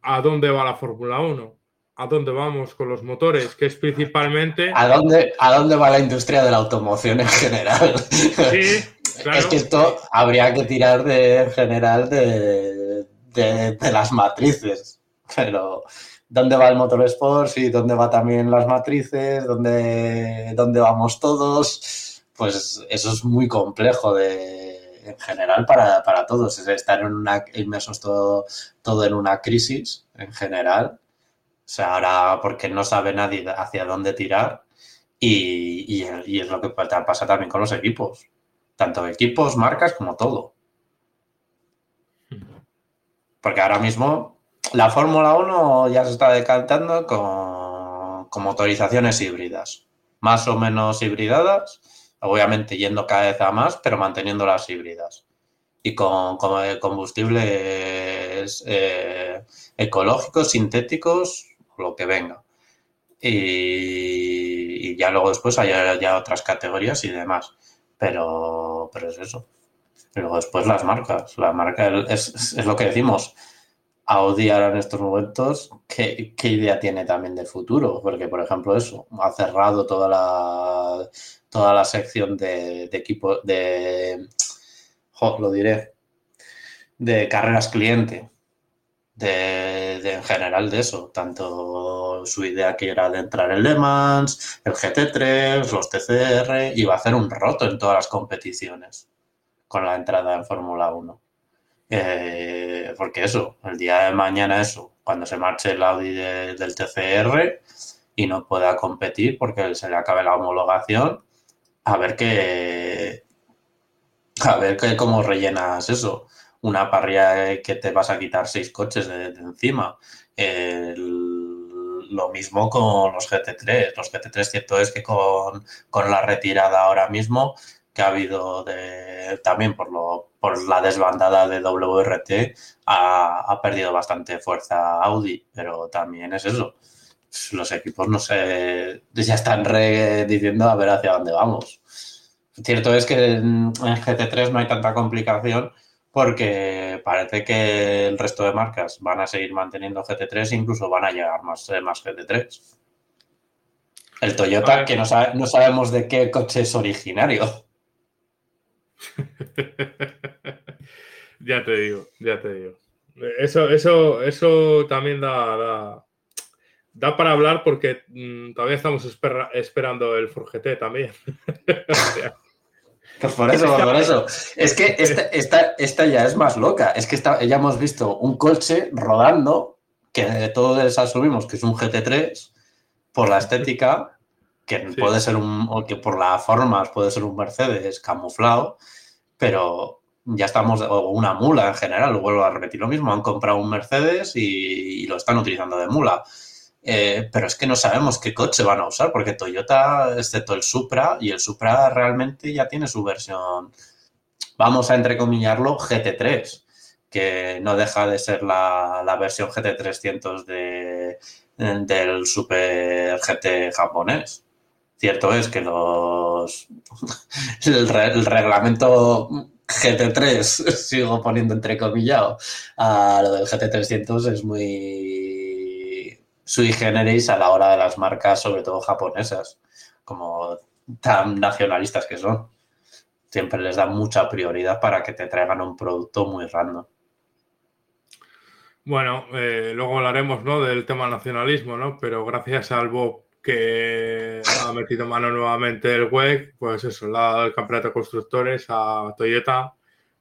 ¿A dónde va la Fórmula 1? ¿A dónde vamos con los motores? Que es principalmente... ¿A dónde, ¿A dónde va la industria de la automoción en general? Sí, claro. Es que esto habría que tirar de, en general de, de, de las matrices. Pero, ¿dónde va el motorsport? Y ¿dónde va también las matrices? ¿Dónde, ¿Dónde vamos todos? Pues eso es muy complejo de, en general para, para todos. Es estar en una, inmersos todo, todo en una crisis en general. O sea, ahora porque no sabe nadie hacia dónde tirar y, y es lo que pasa también con los equipos. Tanto equipos, marcas como todo. Porque ahora mismo la Fórmula 1 ya se está decantando con, con, motorizaciones híbridas, más o menos hibridadas, obviamente yendo cada vez a más, pero manteniendo las híbridas. Y con, combustibles eh, ecológicos, sintéticos, lo que venga. Y, y, ya luego después hay ya otras categorías y demás. Pero, pero es eso. Y luego después las marcas. La marca es, es lo que decimos Audi ahora en estos momentos, ¿qué, ¿qué, idea tiene también de futuro? Porque, por ejemplo, eso, ha cerrado toda la, toda la sección de, equipo, de, lo diré, de carreras cliente, de, de, en general de eso, tanto su idea que era de entrar en Le Mans, el GT3, los TCR, iba a hacer un roto en todas las competiciones con la entrada en Fórmula 1. Eh, porque eso, el día de mañana eso, cuando se marche el Audi del TCR y no pueda competir porque se le acabe la homologación, a ver qué, a ver qué, cómo rellenas eso. Una parrilla que te vas a quitar seis coches de, encima. lo mismo con los GT3. Los GT3, cierto es que con, con la retirada ahora mismo que ha habido de, también por, lo, por la desbandada de WRT, ha, perdido bastante fuerza Audi, pero también es eso. Los equipos no sé, ya están re diciendo a ver hacia dónde vamos. Cierto es que en, GT3 no hay tanta complicación porque parece que el resto de marcas van a seguir manteniendo GT3 e incluso van a llegar más, más GT3. El Toyota, que no, no sabemos de qué coche es originario. ya te digo, ya te digo. Eso, eso, eso también da, da, para hablar porque mm, todavía estamos esperando el Forget también. Pues por eso, por eso. Es que esta, esta, ya es más loca. Es que ya hemos visto un coche rodando que todos asumimos que es un GT3 por la estética que puede ser un, o que por las formas puede ser un Mercedes camuflado, pero ya estamos, o una mula en general, vuelvo a repetir lo mismo, han comprado un Mercedes y, lo están utilizando de mula. Eh, pero es que no sabemos qué coche van a usar, porque Toyota, excepto el Supra, y el Supra realmente ya tiene su versión, vamos a entrecomillarlo, GT3, que no deja de ser la, la versión GT300 de, del Super GT japonés. Cierto es que los el, reglamento GT3, sigo poniendo entrecomillado, a lo del GT300 es muy sui generis a la hora de las marcas, sobre todo japonesas, como tan nacionalistas que son. Siempre les dan mucha prioridad para que te traigan un producto muy random. Bueno, eh, luego hablaremos ¿no? del tema nacionalismo, ¿no? pero gracias al Bob que ha metido mano nuevamente el WEC, pues eso, le ha dado el campeonato de constructores a Toyota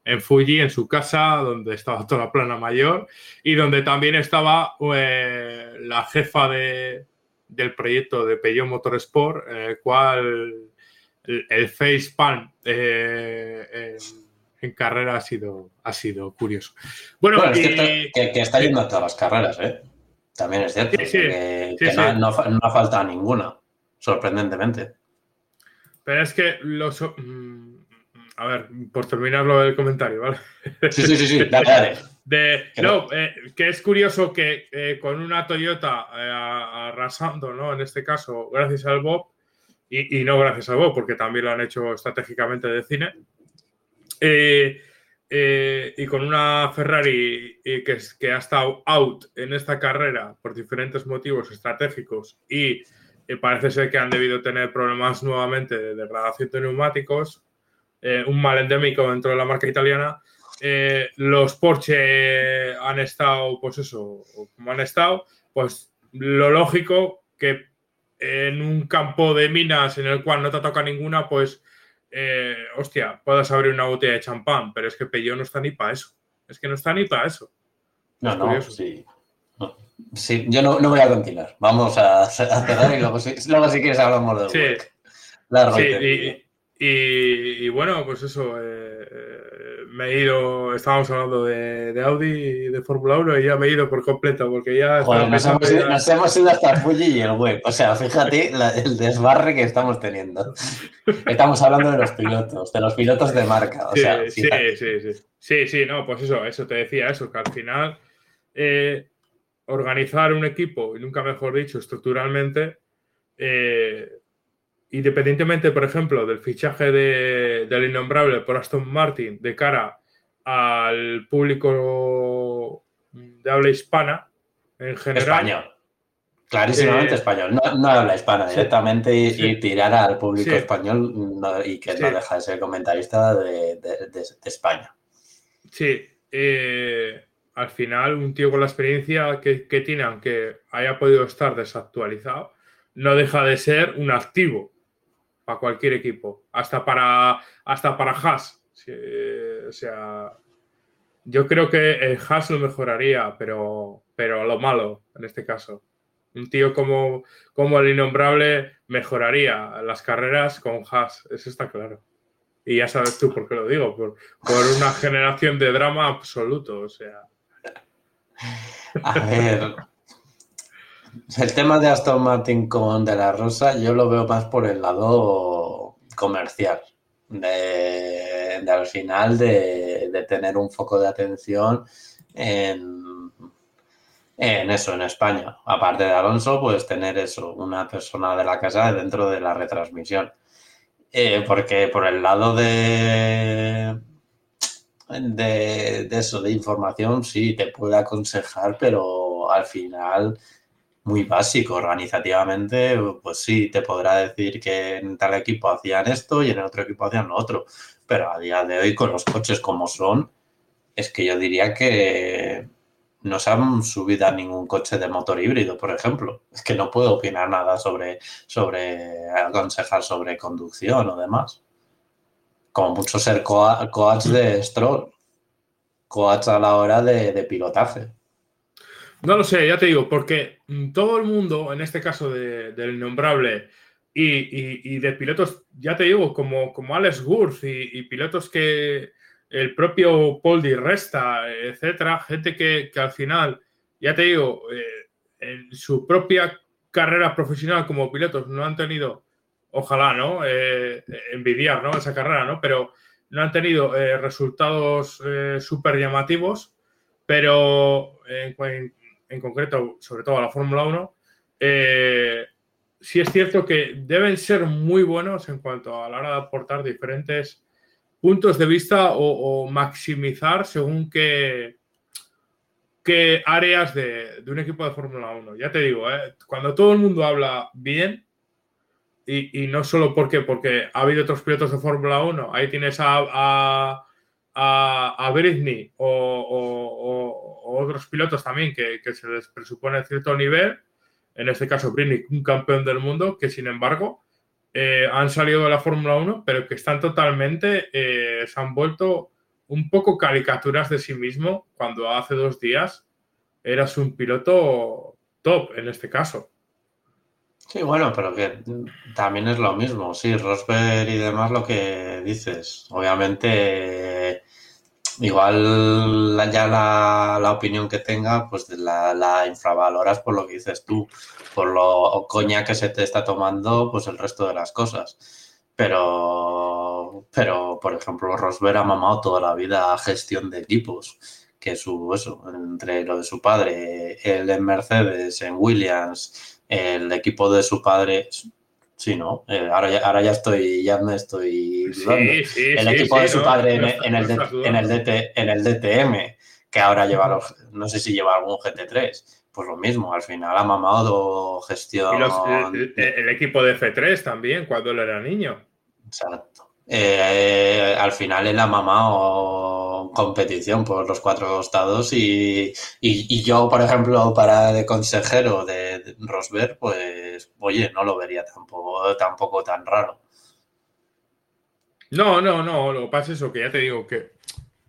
en Fuji, en su casa, donde estaba toda la plana mayor y donde también estaba eh, la jefa de, del proyecto de Peugeot Motorsport, en el cual el, face pan eh, en, carrera ha sido, ha sido curioso. Bueno, que, está yendo a todas las carreras, ¿eh? También es cierto. que, no, ha faltado ninguna, sorprendentemente. Pero es que los. Mm, a ver, por terminarlo el comentario, ¿vale? Sí, sí, sí, sí. Dale, De, no, eh, que es curioso que eh, con una Toyota eh, arrasando, ¿no? En este caso, gracias al Bob, y, y, no gracias al Bob, porque también lo han hecho estratégicamente de cine, eh, y con una Ferrari que, que, ha estado out en esta carrera por diferentes motivos estratégicos y eh, parece ser que han debido tener problemas nuevamente de degradación de neumáticos, eh, un mal endémico dentro de la marca italiana. los Porsche han estado, pues eso, como han estado, pues lo lógico que en un campo de minas en el cual no te toca ninguna, pues eh, hostia, puedas abrir una botella de champán, pero es que Peugeot no está ni para eso. Es que no está ni para eso. No, no, sí. Sí, yo no, voy a continuar. Vamos a, cerrar y luego si, luego si quieres hablamos de sí. La sí, y, bueno, pues eso, eh, eh, me he ido, estábamos hablando de, Audi y de Fórmula 1 y ya me he ido por completo porque ya... nos, hemos ido, nos, hemos ido, hasta Fuji y el web. O sea, fíjate el desbarre que estamos teniendo. Estamos hablando de los pilotos, de los pilotos de marca. O sea, sí, sí, sí, sí. Sí, no, pues eso, eso te decía, eso, que al final eh, organizar un equipo, y nunca mejor dicho, estructuralmente, eh, independientemente, por ejemplo, del fichaje de, del innombrable por Aston Martin de cara al público de habla hispana en general. Español. Clarísimamente eh, español. No, habla hispana directamente y, tirar al público español y que no deja de ser comentarista de, España. Sí. Eh, al final, un tío con la experiencia que, que tiene, aunque haya podido estar desactualizado, no deja de ser un activo para cualquier equipo, hasta para, hasta para Haas. o sea, yo creo que el Haas lo mejoraría, pero, pero a lo malo en este caso. Un tío como, como el innombrable mejoraría las carreras con Haas, eso está claro. Y ya sabes tú por qué lo digo, por, por una generación de drama absoluto, o sea. A ver, el tema de Aston Martin con De La Rosa, yo lo veo más por el lado comercial. De, al final de, tener un foco de atención en, eso, en España. Aparte de Alonso, pues tener eso, una persona de la casa dentro de la retransmisión. Eh, porque por el lado de, de, de, eso, de información, sí, te puede aconsejar, pero al final muy básico organizativamente, pues sí, te podrá decir que en tal equipo hacían esto y en el otro equipo hacían lo otro, pero a día de hoy con los coches como son, es que yo diría que no se han subido a ningún coche de motor híbrido, por ejemplo. Es que no puedo opinar nada sobre, sobre aconsejar sobre conducción o demás. Como mucho ser coach de Stroll, coach a la hora de pilotaje. No lo sé, ya te digo, porque todo el mundo, en este caso del innombrable, y, de pilotos, ya te digo, como, como Alex Gurth y, pilotos que el propio Paul Di Resta, etcétera, gente que, al final, ya te digo, eh, en su propia carrera profesional como pilotos no han tenido, ojalá, ¿no? Eh, envidiar, ¿no? Esa carrera, ¿no? Pero no han tenido eh, resultados súper llamativos, pero en, en concreto, sobre todo a la Fórmula 1, eh, sí es cierto que deben ser muy buenos en cuanto a la hora de aportar diferentes puntos de vista o, maximizar según qué, qué áreas de, un equipo de Fórmula 1. Ya te digo, eh, cuando todo el mundo habla bien, y, no solo porque, porque ha habido otros pilotos de Fórmula 1, ahí tienes a a, Britney o, otros pilotos también que, se les presupone cierto nivel, en este caso Britney, un campeón del mundo, que sin embargo eh, han salido de la Fórmula 1, pero que están totalmente, eh, se han vuelto un poco caricaturas de sí mismo cuando hace dos días eras un piloto top en este caso. Sí, bueno, pero que también es lo mismo. Sí, Rosberg y demás lo que dices. Obviamente, igual ya la, opinión que tenga, pues la, infravaloras por lo que dices tú, por lo coña que se te está tomando, pues el resto de las cosas. Pero, pero por ejemplo, Rosberg ha mamado toda la vida a gestión de equipos que su eso, entre lo de su padre, él en Mercedes, en Williams, el equipo de su padre. Sí, ¿no? Eh, ahora, ya, ahora ya estoy, ya me estoy el equipo de su padre en, el, en, el DT, en el DTM, que ahora lleva los, no sé si lleva algún GT3, pues lo mismo, al final ha mamado gestión. el, el, equipo de F3 también, cuando él era niño. Exacto. Eh, al final él ha mamado competición por los cuatro costados y, yo, por ejemplo, para de consejero de Rosberg, pues, oye, no lo vería tampoco, tampoco tan raro. No, no, no, lo que pasa es eso, que ya te digo que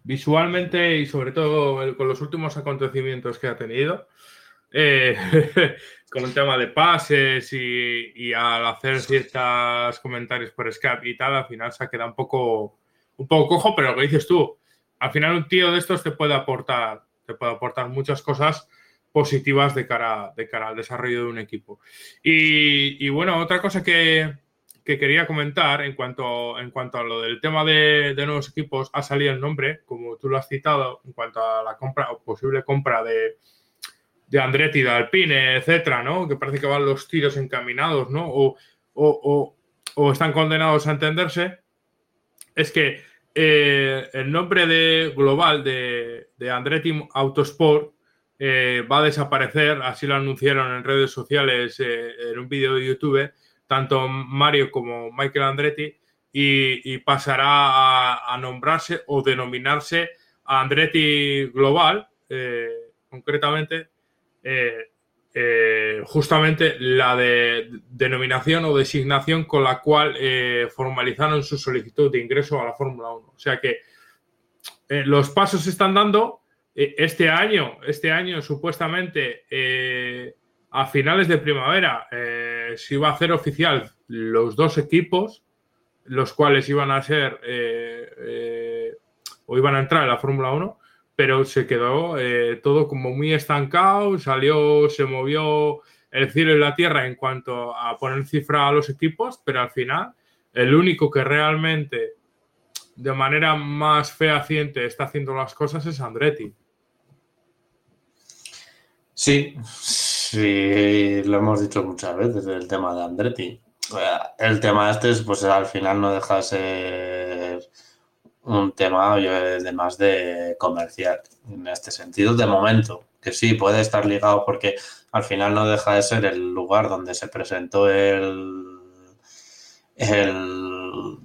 visualmente y sobre todo con los últimos acontecimientos que ha tenido, eh, con el tema de pases y, al hacer ciertos comentarios por Skype y tal, al final se ha quedado un poco, un poco cojo, pero lo que dices tú, al final un tío de estos te puede aportar, te puede aportar muchas cosas positivas de cara, de cara al desarrollo de un equipo. Y, bueno, otra cosa que, quería comentar en cuanto, en cuanto a lo del tema de, de, nuevos equipos, ha salido el nombre, como tú lo has citado, en cuanto a la compra o posible compra de, de Andretti, de Alpine, etcétera, ¿no? Que parece que van los tiros encaminados, ¿no? O, están condenados a entenderse. Es que eh, el nombre de global de, Andretti Autosport eh, va a desaparecer, así lo anunciaron en redes sociales eh, en un vídeo de YouTube, tanto Mario como Michael Andretti, y, pasará a, nombrarse o denominarse Andretti Global, concretamente, eh, justamente la de, denominación o designación con la cual eh, formalizaron su solicitud de ingreso a la Fórmula 1. O sea que eh, los pasos se están dando. Este año, este año supuestamente a finales de primavera se iba a hacer oficial los dos equipos, los cuales iban a ser o iban a entrar en la Fórmula 1, pero se quedó todo como muy estancado, salió, se movió el cielo y la tierra en cuanto a poner cifra a los equipos, pero al final el único que realmente de manera más fehaciente está haciendo las cosas es Andretti. Sí, sí, lo hemos dicho muchas veces, el tema de Andretti. El tema este, pues al final no deja de ser un tema de más de comercial, en este sentido, de momento, que sí, puede estar ligado porque al final no deja de ser el lugar donde se presentó el, el,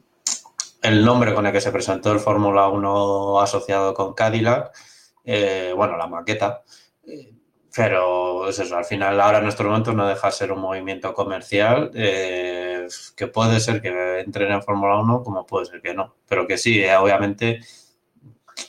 el nombre con el que se presentó el Fórmula 1 asociado con Cadillac, eh, bueno, la maqueta. Pero es eso, al final ahora en nuestros momentos no deja de ser un movimiento comercial eh, que puede ser que entren en Fórmula 1 como puede ser que no. Pero que sí, eh, obviamente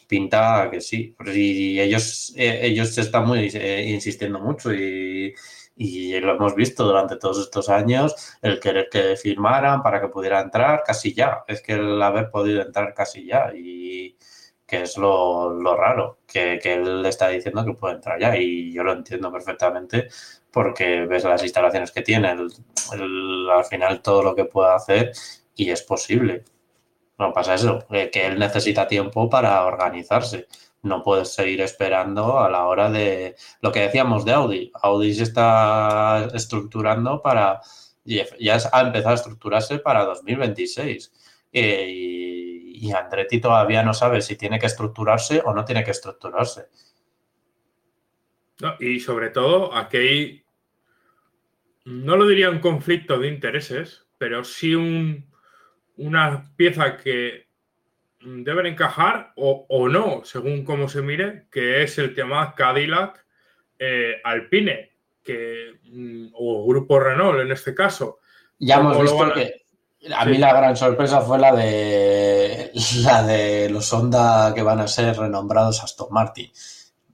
pinta que sí. Y ellos, ellos están muy insistiendo mucho y y lo hemos visto durante todos estos años, el querer que firmaran para que pudiera entrar casi ya. Es que el haber podido entrar casi ya y que es lo, raro, que, que, él está diciendo que puede entrar ya y yo lo entiendo perfectamente porque ves las instalaciones que tiene, al final todo lo que puede hacer y es posible. No pasa eso, que él necesita tiempo para organizarse no puedes seguir esperando a la hora de lo que decíamos de Audi. Audi se está estructurando para, ya ha empezado a estructurarse para 2026. Eh, y, y, Andretti todavía no sabe si tiene que estructurarse o no tiene que estructurarse. y sobre todo, aquí hay, no lo diría un conflicto de intereses, pero sí un, una pieza que deben encajar o, no, según cómo se mire, que es el tema Cadillac eh, Alpine, que, mm, o Grupo Renault en este caso. Ya hemos visto que a mí la gran sorpresa fue la de la de los Honda que van a ser renombrados Aston Martin.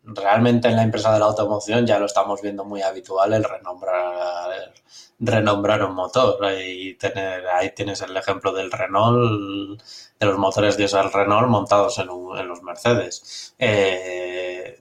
Realmente en la empresa de la automoción ya lo estamos viendo muy habitual el renombrar renombrar un motor. Y tener, ahí tienes el ejemplo del Renault, de los motores diesel Renault montados en, los Mercedes. Eh,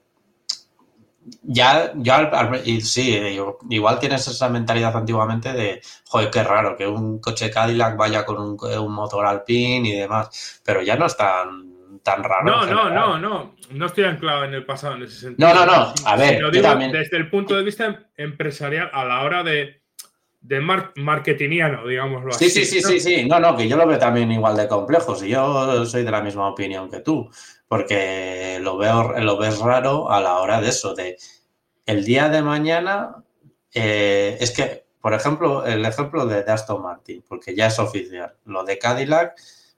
ya, ya y sí, igual tienes esa mentalidad antiguamente de, joder, qué raro que un coche Cadillac vaya con un, motor Alpine y demás, pero ya no es tan, tan raro. No, no, no, no, no estoy anclado en el pasado en ese sentido. No, no, no, a ver, desde el punto de vista empresarial, a la hora de, de marketingiano, digámoslo así. Sí, sí, sí, sí, No, no, que yo lo veo también igual de complejo. Si yo soy de la misma opinión que tú, porque lo veo, lo ves raro a la hora de eso, de el día de mañana, eh, es que, por ejemplo, el ejemplo de Aston Martin, porque ya es oficial, lo de Cadillac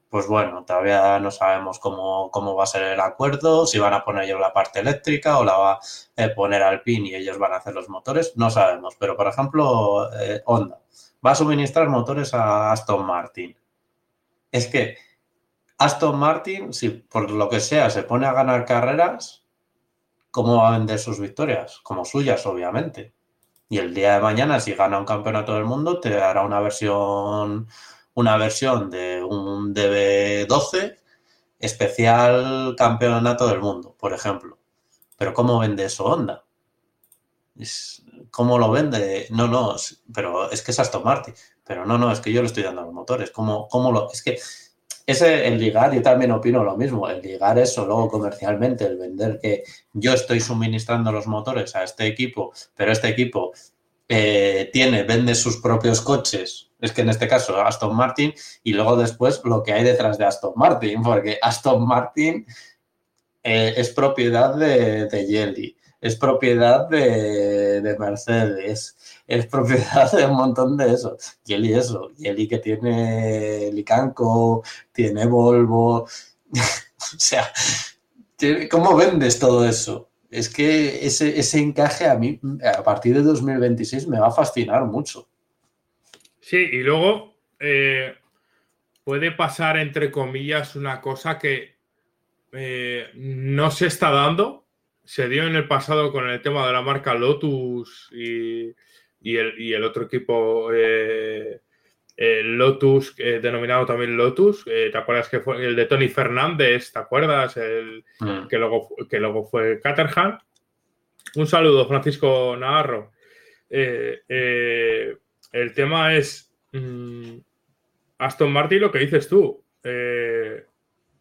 pues bueno, todavía no sabemos cómo, va a ser el acuerdo, si van a poner ellos la parte eléctrica o la va a eh, poner Alpine y ellos van a hacer los motores, no sabemos. Pero, por ejemplo, eh, Honda va a suministrar motores a Aston Martin. Es que Aston Martin, si por lo que sea se pone a ganar carreras, ¿cómo va a vender sus victorias? Como suyas, obviamente. Y el día de mañana, si gana un campeonato del mundo, te dará una versión una versión de un DB12 especial campeonato del mundo, por ejemplo. Pero ¿cómo vende eso Honda? ¿Cómo lo vende? No, no, pero es que es Aston Martin. Pero no, no, es que yo le estoy dando los motores. ¿Cómo, cómo lo...? Es que ese, el ligar, y también opino lo mismo, el ligar eso luego comercialmente, el vender que yo estoy suministrando los motores a este equipo, pero este equipo eh, tiene, vende sus propios coches. Es que en este caso Aston Martin y luego después lo que hay detrás de Aston Martin, porque Aston Martin eh, es propiedad de, de es propiedad de, Mercedes, es propiedad de un montón de eso. Yeli eso, Yeli que tiene Licanco, tiene Volvo, o sea, ¿cómo vendes todo eso? Es que ese, ese encaje a mí, a partir de 2026, me va a fascinar mucho. Sí, y luego eh, puede pasar, entre comillas, una cosa que eh, no se está dando. Se dio en el pasado con el tema de la marca Lotus y, el, otro equipo, eh, Lotus, denominado también Lotus. ¿Te acuerdas que fue el de Tony Fernández? ¿Te acuerdas? El, mm. que, luego, que luego fue Caterham. Un saludo, Francisco Navarro. el tema es mm, Aston Martin, lo que dices tú. Eh,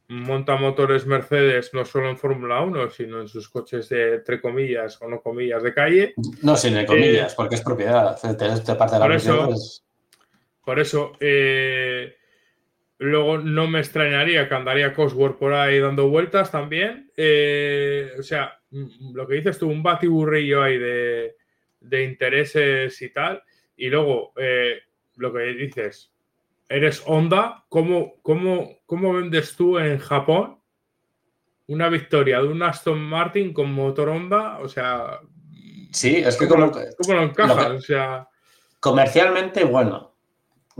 monta motores Mercedes no solo en Fórmula 1, sino en sus coches de, entre comillas o no comillas, de calle. No, sin de comillas, eh, porque es propiedad. parte de la por eso, por eso eh, luego no me extrañaría que andaría Cosworth por ahí dando vueltas también. Eh, o sea, mm, lo que dices tú, un batiburrillo ahí de, de intereses y tal. Y luego, lo que dices, eres Honda, ¿cómo, cómo, cómo vendes tú en Japón una victoria de un Aston Martin con motor Honda? O sea, sí, es que ¿cómo, lo encajas? o sea, comercialmente, bueno,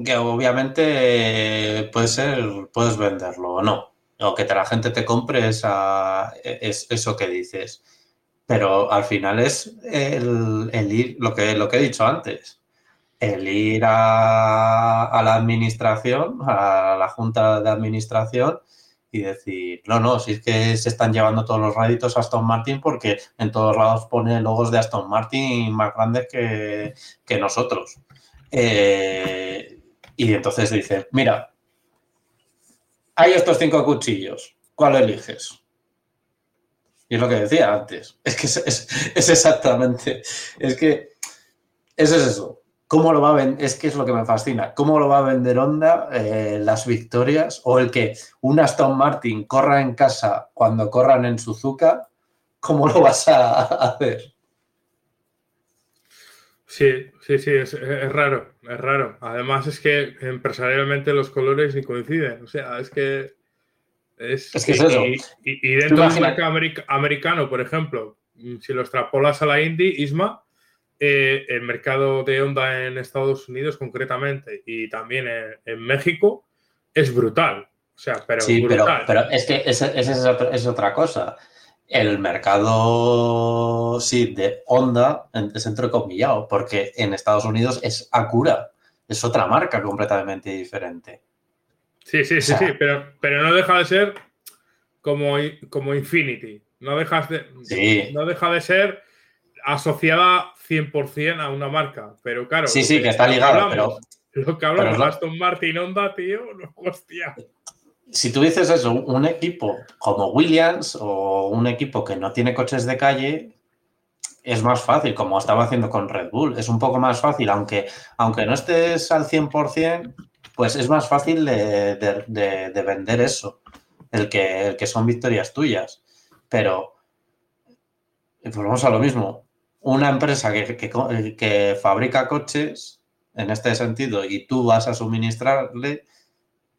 que obviamente puede ser, puedes venderlo o no, o que la gente te compre esa, es, eso que dices. Pero al final es el, el ir, lo que, lo que he dicho antes el ir a, la administración, a la junta de administración y decir, no, no, si es que se están llevando todos los réditos a Aston Martin porque en todos lados pone logos de Aston Martin más grandes que, nosotros. Eh, y entonces dice, mira, hay estos cinco cuchillos, ¿cuál eliges? Y es lo que decía antes, es que es, es exactamente, es que eso es eso. ¿Cómo lo va a vender? Es que es lo que me fascina. ¿Cómo lo va a vender Honda eh, las victorias? O el que un Aston Martin corra en casa cuando corran en Suzuka. ¿Cómo lo vas a hacer? Sí, sí, sí, es, raro, es raro. Además es que empresarialmente los colores ni coinciden. O sea, es que es, es que es eso. Y, dentro del mercado americano, por ejemplo, si lo extrapolas a la Indy, Isma, eh, el mercado de Honda en Estados Unidos concretamente y también en, México es brutal. O sea, pero sí, brutal. Pero, es que esa es, otra cosa. El mercado, sí, de Honda es entrecomillado, porque en Estados Unidos es Acura, es otra marca completamente diferente. Sí, sí, sí, sí, pero, pero no deja de ser como, como Infinity. No, dejas de, no deja de ser asociada 100% a una marca. Pero claro. Sí, sí, que está ligado, pero. Lo que hablamos, Aston Martin Honda, tío, no, hostia. Si tú dices eso, un equipo como Williams o un equipo que no tiene coches de calle, es más fácil, como estaba haciendo con Red Bull. Es un poco más fácil, aunque, aunque no estés al 100%, pues es más fácil de, vender eso, el que, el que son victorias tuyas. Pero, volvemos a lo mismo una empresa que, que, fabrica coches en este sentido y tú vas a suministrarle,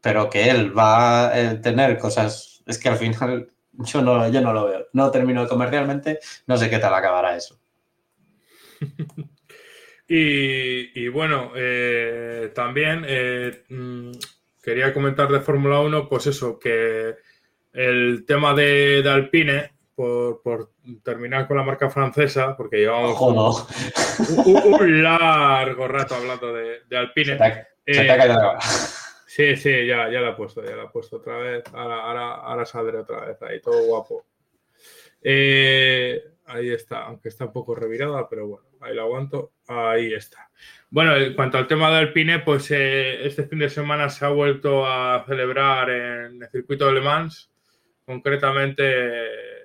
pero que él va a tener cosas, es que al final yo no, yo no lo veo. No termino comercialmente, no sé qué tal acabará eso. y, bueno, eh, también eh, mm, quería comentar de Fórmula 1, pues eso, que el tema de Alpine por, terminar con la marca francesa, porque llevamos un, largo rato hablando de, Alpine. Eh, sí, sí, ya, ya la he puesto, ya la he puesto otra vez. Ahora, ahora, saldré otra vez, ahí todo guapo. Eh, ahí está, aunque está un poco revirada, pero bueno, ahí la aguanto. Ahí está. Bueno, en cuanto al tema de Alpine, pues eh, este fin de semana se ha vuelto a celebrar en el circuito de Le Mans, concretamente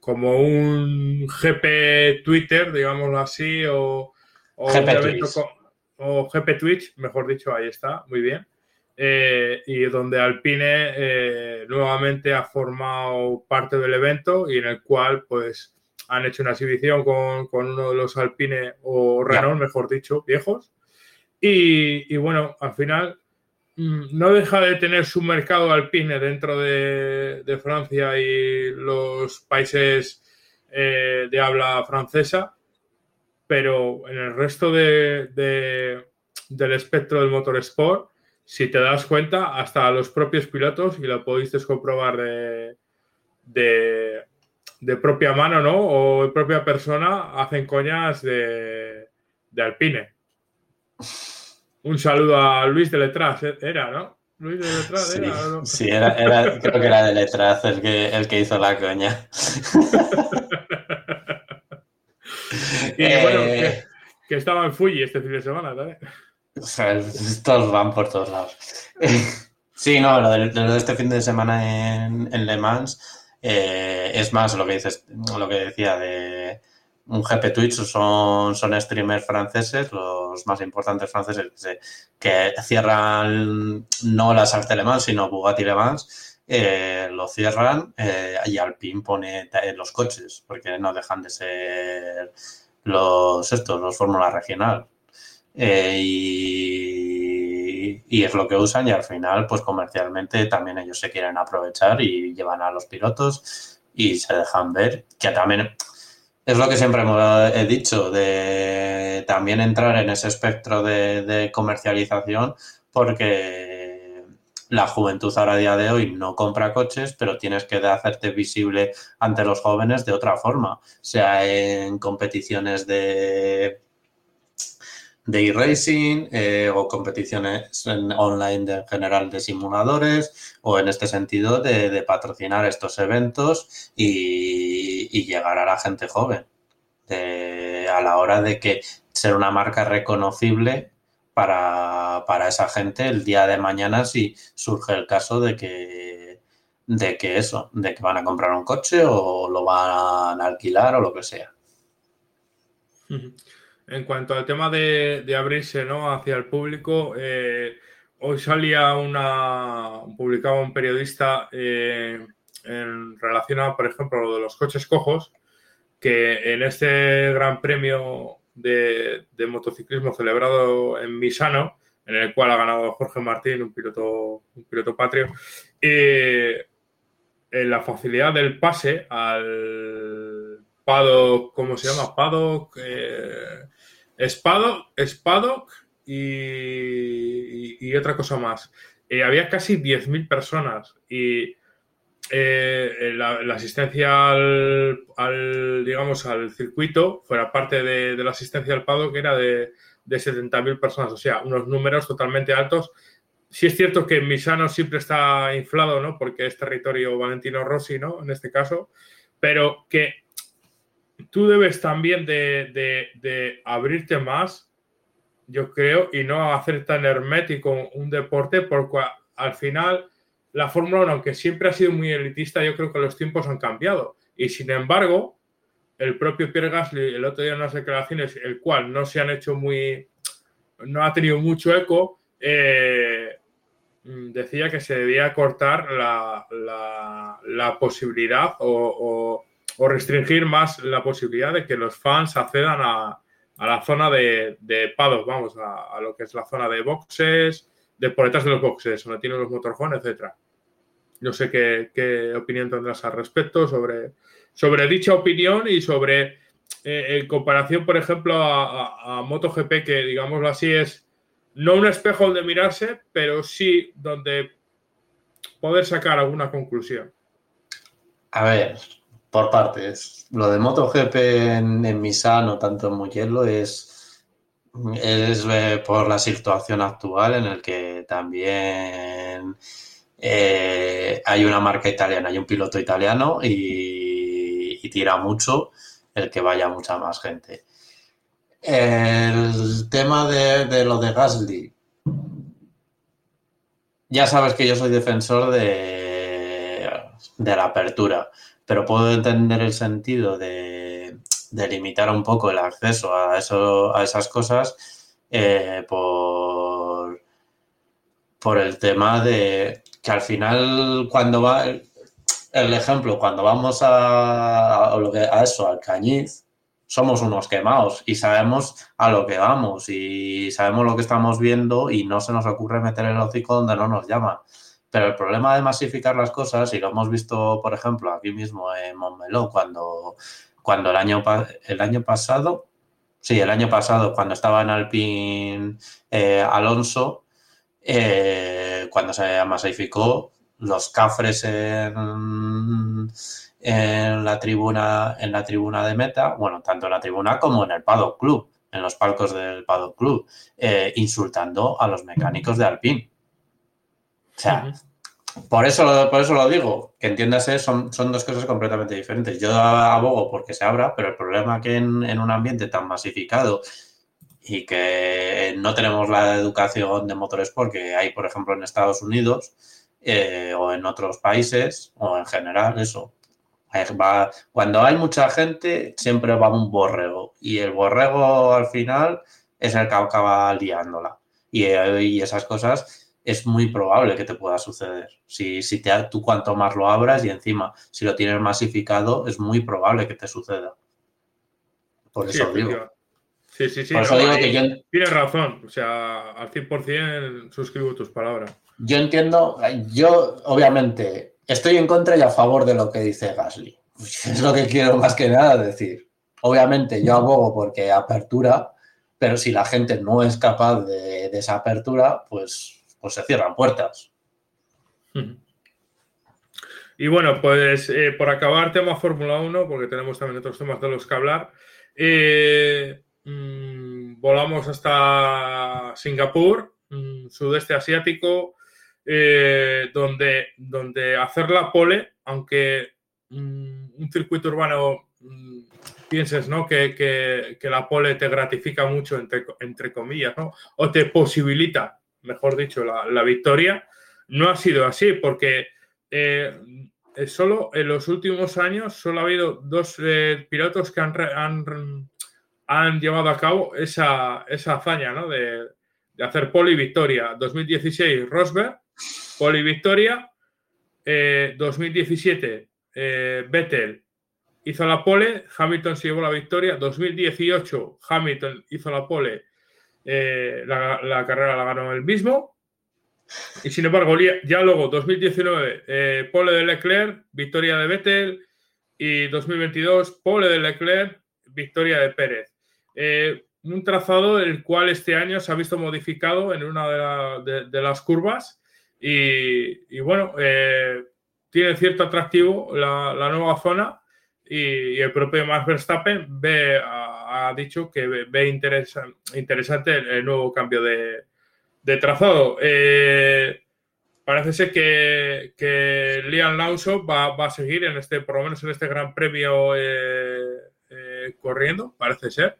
como un GP Twitter, digámoslo así, o, GP Twitch, mejor dicho, ahí está, muy bien. Eh, y donde Alpine eh, nuevamente ha formado parte del evento y en el cual pues han hecho una exhibición con, uno de los Alpine o Renault, mejor dicho, viejos. y, bueno, al final no deja de tener su mercado alpine dentro de, Francia y los países eh, de habla francesa, pero en el resto del espectro del motorsport si te das cuenta, hasta los propios pilotos, y lo pudiste comprobar de, de, propia mano, ¿no? O de propia persona, hacen coñas de, de Alpine. Un saludo a Luis de Letras, ¿eh? era, ¿no? Luis de Letras sí, era. ¿no? Sí, era, era, creo que era de Letras el que, el que hizo la coña. y bueno, que, que, estaba en Fuji este fin de semana también. Todos van por todos lados. Sí, no, lo de, lo de este fin de semana en, en Le Mans eh, es más lo que dices, lo que decía de un GP Twitch son, son streamers franceses, los más importantes franceses que cierran no las Arte Le Mans, sino Bugatti Le Mans, eh, lo cierran eh, y Alpine pone los coches, porque no dejan de ser los estos, los Fórmula Regional. Eh, y, y, es lo que usan y al final, pues comercialmente también ellos se quieren aprovechar y llevan a los pilotos y se dejan ver, que también es lo que siempre he dicho, de también entrar en ese espectro de, de comercialización, porque la juventud ahora a día de hoy no compra coches, pero tienes que hacerte visible ante los jóvenes de otra forma, sea en competiciones de de e-racing eh, o competiciones online de, en general de simuladores o en este sentido de, patrocinar estos eventos y, llegar a la gente joven a la hora de que ser una marca reconocible para, para, esa gente el día de mañana si surge el caso de que de que eso, de que van a comprar un coche o lo van a alquilar o lo que sea. En cuanto al tema de, abrirse ¿no? hacia el público, eh, hoy salía una, publicaba un periodista eh, en relación a, por ejemplo, lo de los coches cojos, que en este gran premio de, de motociclismo celebrado en Misano, en el cual ha ganado Jorge Martín, un piloto, un piloto patrio, eh, en la facilidad del pase al paddock, ¿cómo se llama? Paddock, eh, Spaddock, Spaddock y, otra cosa más. Eh, había casi 10.000 personas y eh, la, asistencia al, digamos, al circuito, fuera parte de, de la asistencia al paddock, era de, de 70.000 personas, o sea, unos números totalmente altos. Sí es cierto que Misano siempre está inflado, ¿no? Porque es territorio Valentino Rossi, ¿no? En este caso, pero que tú debes también de, de, de, abrirte más, yo creo, y no hacer tan hermético un deporte, porque al final la Fórmula 1, aunque siempre ha sido muy elitista, yo creo que los tiempos han cambiado. Y sin embargo, el propio Pierre Gasly, el otro día en unas declaraciones, el cual no se han hecho muy, no ha tenido mucho eco, eh, decía que se debía cortar la, la, la posibilidad o, o o restringir más la posibilidad de que los fans accedan a, a la zona de, de paddock, vamos, a, a, lo que es la zona de boxes, de por detrás de los boxes, donde tienen los motorhomes, etcétera. No sé qué, qué, opinión tendrás al respecto sobre, sobre dicha opinión y sobre, eh, en comparación, por ejemplo, a, a, MotoGP, que digámoslo así es no un espejo donde mirarse, pero sí donde poder sacar alguna conclusión. A ver, por partes. Lo de MotoGP en, en tanto en Mugello, es, es por la situación actual en el que también eh, hay una marca italiana, hay un piloto italiano y, y, tira mucho el que vaya mucha más gente. El tema de, de lo de Gasly. Ya sabes que yo soy defensor de, de la apertura pero puedo entender el sentido de, de limitar un poco el acceso a, eso, a esas cosas eh, por, por el tema de que al final cuando va el ejemplo, cuando vamos a, a, a eso, al cañiz, somos unos quemados y sabemos a lo que vamos y sabemos lo que estamos viendo y no se nos ocurre meter el hocico donde no nos llaman. Pero el problema de masificar las cosas, y lo hemos visto, por ejemplo, aquí mismo en Montmeló, cuando, cuando el, año, el año pasado, sí, el año pasado, cuando estaba en Alpine eh, Alonso, eh, cuando se masificó, los cafres en, en, la tribuna, en la tribuna de meta, bueno, tanto en la tribuna como en el Paddock Club, en los palcos del Paddock Club, eh, insultando a los mecánicos de Alpine. O sea, por eso, lo, por eso lo digo, que entiéndase, son, son dos cosas completamente diferentes. Yo abogo porque se abra, pero el problema que en, en un ambiente tan masificado y que no tenemos la educación de motores porque hay, por ejemplo, en Estados Unidos eh, o en otros países o en general, eso. Va, cuando hay mucha gente, siempre va un borrego y el borrego al final es el que acaba liándola. Y, y esas cosas es muy probable que te pueda suceder. Si, si te, tú cuanto más lo abras y encima, si lo tienes masificado, es muy probable que te suceda. Por eso digo. Sí, sí, sí. Por eso digo que yo... Tienes razón. O sea, al 100% suscribo tus palabras. Yo entiendo, yo obviamente estoy en contra y a favor de lo que dice Gasly. Es lo que quiero más que nada decir. Obviamente yo abogo porque apertura, pero si la gente no es capaz de, de esa apertura, pues pues se cierran puertas. Y bueno, pues eh, por acabar tema Fórmula 1, porque tenemos también otros temas de los que hablar, eh, mm, volamos hasta Singapur, mm, sudeste asiático, eh, donde, donde hacer la pole, aunque mm, un circuito urbano pienses ¿no? Que, la pole te gratifica mucho, entre, entre comillas, ¿no? o te posibilita mejor dicho, la, victoria. No ha sido así porque eh, eh, solo en los últimos años solo ha habido dos eh, pilotos que han, han, llevado a cabo esa, esa hazaña ¿no? de, hacer poli victoria. 2016 Rosberg, poli victoria. 2017 Vettel hizo la pole, Hamilton se llevó la victoria. 2018 Hamilton hizo la pole eh, la, carrera la ganó él mismo. Y sin embargo, ya luego, 2019, eh, pole de Leclerc, victoria de Vettel. Y 2022, pole de Leclerc, victoria de Pérez. Eh, un trazado el cual este año se ha visto modificado en una de, las curvas. Y, bueno, tiene cierto atractivo la, nueva zona. Y, el propio Max Verstappen ve a, ha dicho que ve interesante el, nuevo cambio de, trazado. Eh, parece ser que, que Liam Lawson va, a seguir en este, por lo menos en este gran premio eh, eh, corriendo, parece ser.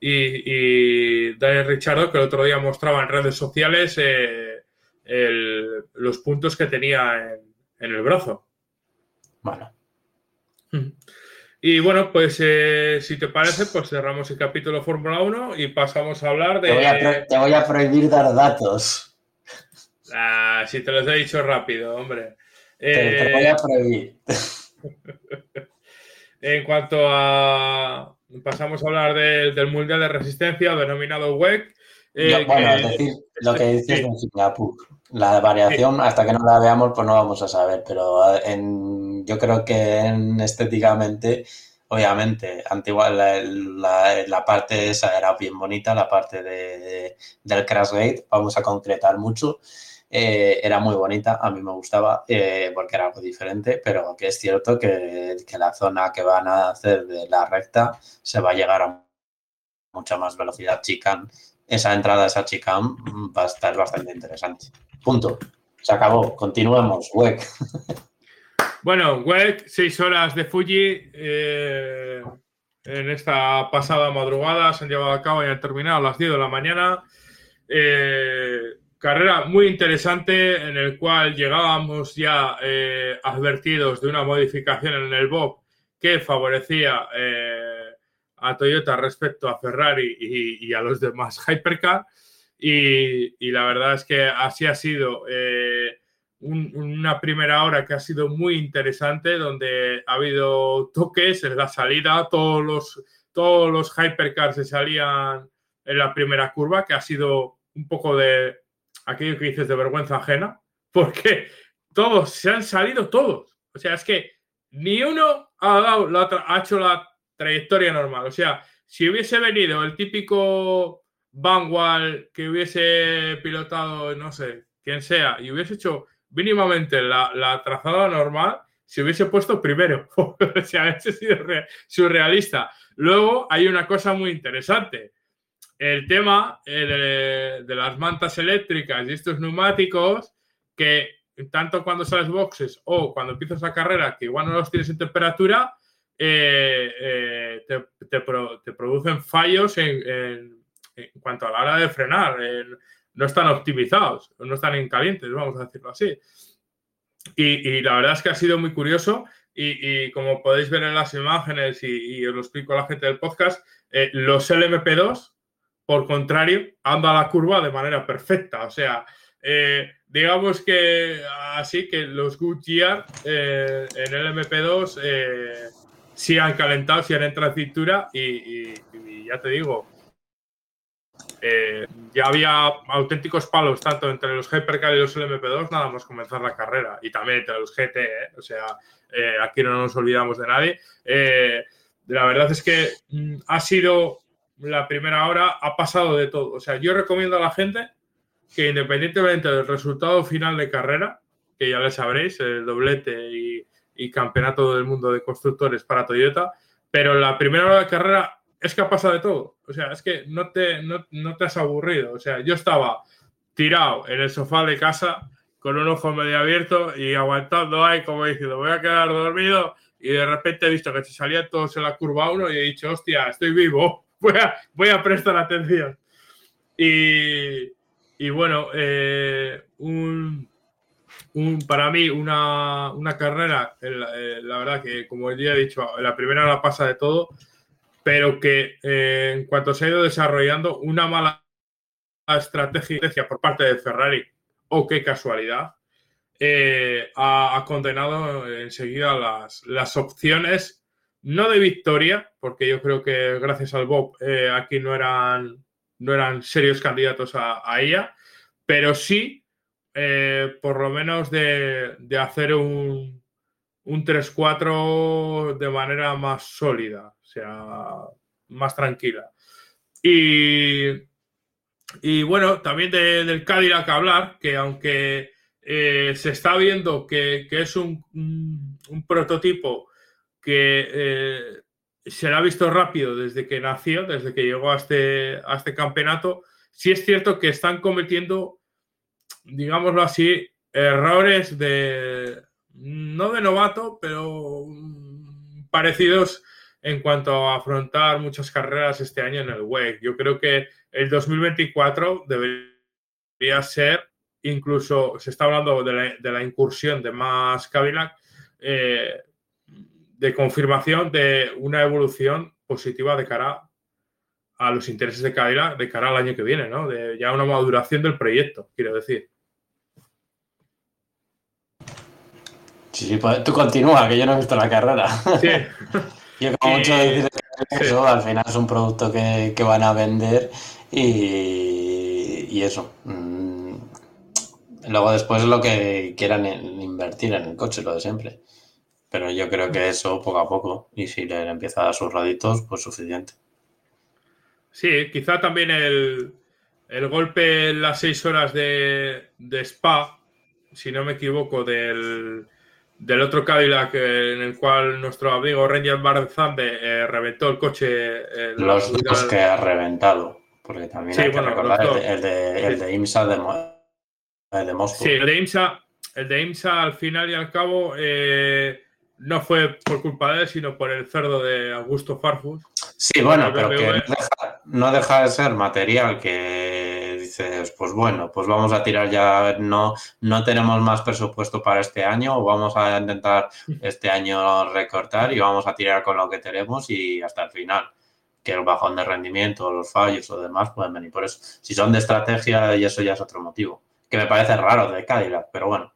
Y, Daniel Richardo, que el otro día mostraba en redes sociales los puntos que tenía en, el brazo. Bueno. Y bueno, pues eh, si te parece, pues cerramos el capítulo Fórmula 1 y pasamos a hablar de... Te voy a, prohibir dar datos. Ah, si te los he dicho rápido, hombre. te, voy a eh, prohibir. en cuanto a... Pasamos a hablar del Mundial de Resistencia, denominado WEC. Eh, bueno, es decir, lo que dices en Singapur. La variación, hasta que no la veamos, pues no vamos a saber, pero en, yo creo que en, estéticamente, obviamente, antigua, la, la, parte esa era bien bonita, la parte de, del Crash Gate, vamos a concretar mucho, eh, era muy bonita, a mí me gustaba eh, porque era algo diferente, pero que es cierto que, que la zona que van a hacer de la recta se va a llegar a mucha más velocidad chican esa entrada, esa chicane va a estar bastante interesante. Punto. Se acabó. Continuemos. WEC. Bueno, WEC, seis horas de Fuji. Eh, en esta pasada madrugada se han llevado a cabo y han terminado las 10 de la mañana. Eh, carrera muy interesante en el cual llegábamos ya eh, advertidos de una modificación en el Bob que favorecía a Toyota respecto a Ferrari y, a los demás Hypercar. Y, la verdad es que así ha sido una primera hora que ha sido muy interesante, donde ha habido toques en la salida, todos los, todos los Hypercars se salían en la primera curva, que ha sido un poco de aquello que dices de vergüenza ajena, porque todos se han salido todos. O sea, es que ni uno ha, dado ha hecho la trayectoria normal. O sea, si hubiese venido el típico Vanwall que hubiese pilotado, no sé, quién sea, y hubiese hecho mínimamente la, la trazada normal, se hubiese puesto primero. o sea, ese ha sido surrealista. Luego hay una cosa muy interesante. El tema de, las mantas eléctricas y estos neumáticos que tanto cuando sales boxes o cuando empiezas la carrera, que igual no los tienes en temperatura, eh, eh, te, producen fallos en, cuanto a la hora de frenar. No están optimizados, no están en calientes, vamos a decirlo así. Y, la verdad es que ha sido muy curioso y, como podéis ver en las imágenes y, os lo explico a la gente del podcast, eh, los LMP2, por contrario, andan a la curva de manera perfecta. O sea, eh, digamos que así que los Goodyear eh, en el MP2 eh, sí han calentado, sí han entrado en cintura y, ya te digo, ya había auténticos palos tanto entre los Hypercar y los LMP2 nada más comenzar la carrera y también entre los GT, o sea, aquí no nos olvidamos de nadie. la verdad es que mm, ha sido la primera hora, ha pasado de todo. O sea, yo recomiendo a la gente que independientemente del resultado final de carrera, que ya le sabréis, el doblete y, campeonato del mundo de constructores para Toyota, pero la primera hora de carrera es que ha pasado de todo. O sea, es que no te, no, te has aburrido. O sea, yo estaba tirado en el sofá de casa con un ojo medio abierto y aguantando ahí como diciendo, voy a quedar dormido y de repente he visto que se salían todos en la curva 1 y he dicho, hostia, estoy vivo, voy a, voy a prestar atención. Y, y bueno, eh, un, para mí una, carrera, eh, la, verdad que como ya he dicho, la primera la pasa de todo, pero que eh, en cuanto se ha ido desarrollando una mala estrategia por parte de Ferrari, o qué casualidad, ha, condenado enseguida las, las opciones, no de victoria, porque yo creo que gracias al Bob aquí no eran no eran serios candidatos a, ella, pero sí, eh, por lo menos de, hacer un, un 3-4 de manera más sólida, más tranquila. Y, y bueno, también del Cadillac hablar, que aunque eh, se está viendo que, es un, un, prototipo que eh, se le ha visto rápido desde que nació, desde que llegó a este, a este campeonato. Sí es cierto que están cometiendo, digámoslo así, errores de, no de novato, pero parecidos en cuanto a afrontar muchas carreras este año en el WEC. Yo creo que el 2024 debería ser, incluso se está hablando de la, incursión de más Cadillac, eh, de confirmación de una evolución positiva de cara a los intereses de Cadillac de cara al año que viene, ¿no? De ya una maduración del proyecto, quiero decir. Sí, pues tú continúa, que yo no he visto la carrera. Sí. yo como mucho decir eso, al final es un producto que, van a vender y, y eso. Mm, luego después lo que quieran invertir en el coche, lo de siempre. Pero yo creo que eso poco a poco, y si le empieza a dar sus raditos, pues suficiente. Sí, quizá también el, golpe en las seis horas de, Spa, si no me equivoco, del, otro Cadillac en el cual nuestro amigo Ranger Barzande eh, reventó el coche. los dos que ha reventado, porque también hay que recordar el, de, el de IMSA de, de Moscú. Sí, el de IMSA, el de IMSA al final y al cabo eh, no fue por culpa de él, sino por el cerdo de Augusto Farfus. Sí, bueno, pero que no deja, de ser material que dices, pues bueno, pues vamos a tirar ya, no, no tenemos más presupuesto para este año, vamos a intentar este año recortar y vamos a tirar con lo que tenemos y hasta el final. Que el bajón de rendimiento, los fallos o demás pueden venir por eso. Si son de estrategia, y eso ya es otro motivo. Que me parece raro de Cadillac, pero bueno.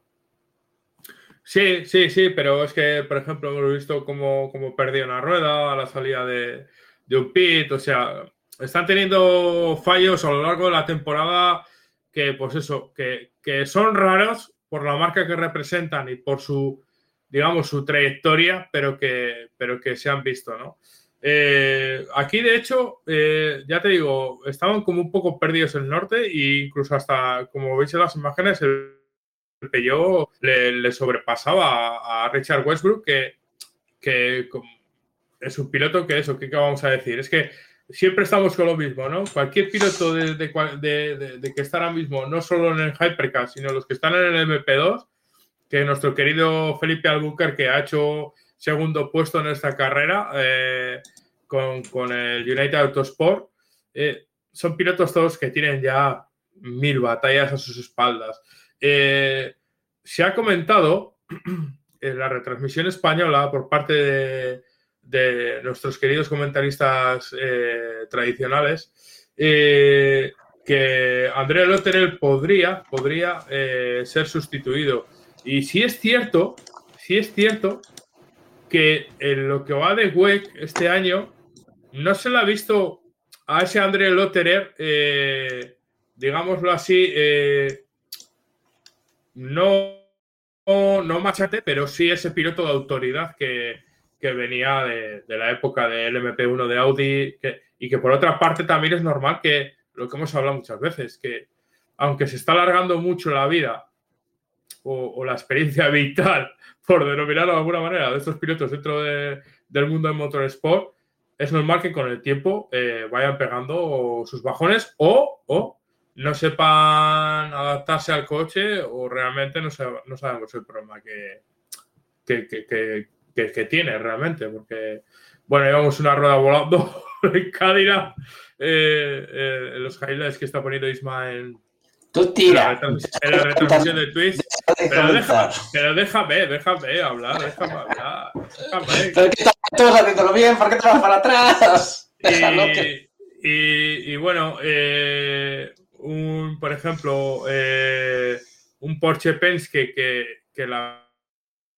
Sí, sí, sí, pero es que, por ejemplo, hemos visto cómo, cómo perdió una rueda a la salida de, un pit, o sea, están teniendo fallos a lo largo de la temporada que, pues eso, que, son raros por la marca que representan y por su, digamos, su trayectoria, pero que, pero que se han visto, ¿no? Eh, aquí, de hecho, eh, ya te digo, estaban como un poco perdidos en el norte e incluso hasta, como veis en las imágenes, el, Peugeot le, sobrepasaba a, Richard Westbrook, que, que es un piloto que eso, ¿qué, vamos a decir? Es que siempre estamos con lo mismo, ¿no? Cualquier piloto de, de, que está ahora mismo, no solo en el Hypercar, sino los que están en el MP2, que nuestro querido Felipe Albuquerque ha hecho segundo puesto en esta carrera eh, con, el United Autosport, eh, son pilotos todos que tienen ya mil batallas a sus espaldas. Eh, se ha comentado en la retransmisión española por parte de, de nuestros queridos comentaristas eh, tradicionales, eh, que Andrea Lotterel podría, podría eh, ser sustituido. Y si es cierto, si es cierto que en lo que va de WEC este año no se le ha visto a ese André Lotterer, digámoslo así, no, no, no machate, pero sí ese piloto de autoridad que, que venía de, la época del MP1 de Audi y que por otra parte también es normal que, lo que hemos hablado muchas veces, que aunque se está alargando mucho la vida o, la experiencia vital, por denominarlo de alguna manera, de estos pilotos dentro del mundo del motorsport, es normal que con el tiempo eh, vayan pegando sus bajones o, o, no sepan adaptarse al coche o realmente no, sabemos el problema que, que, tiene realmente, porque, bueno, llevamos una rueda volando en Cadillac, eh, eh, los highlights que está poniendo Isma en, Tú tira. En la, retransmisión de Twitch. Pero, déjame, pero déjame, déjame hablar, déjame hablar. Déjame. Pero que estás haciéndolo bien, ¿por qué te vas para atrás? Y, y, y bueno, eh, un, por ejemplo, eh, un Porsche Penske que, que la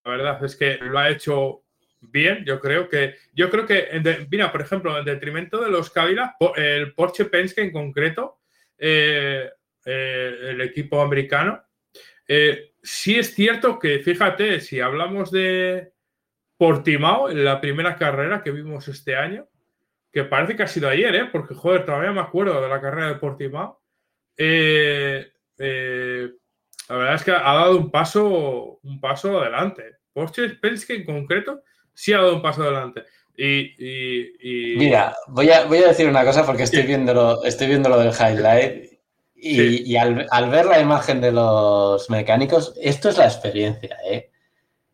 la verdad es que lo ha hecho bien, yo creo que, yo creo que, mira, por ejemplo, en detrimento de los Cadillac, el Porsche Penske en concreto, eh, eh, el equipo americano, eh, sí es cierto que, fíjate, si hablamos de Portimao, en la primera carrera que vimos este año, que parece que ha sido ayer, ¿eh? porque, joder, todavía me acuerdo de la carrera de Portimao, la verdad es que ha dado un paso, un paso adelante. Porsche Penske en concreto sí ha dado un paso adelante. Y, Mira, voy a, voy a decir una cosa porque estoy, viendo estoy viendo lo del highlight y, al, ver la imagen de los mecánicos, esto es la experiencia, ¿eh?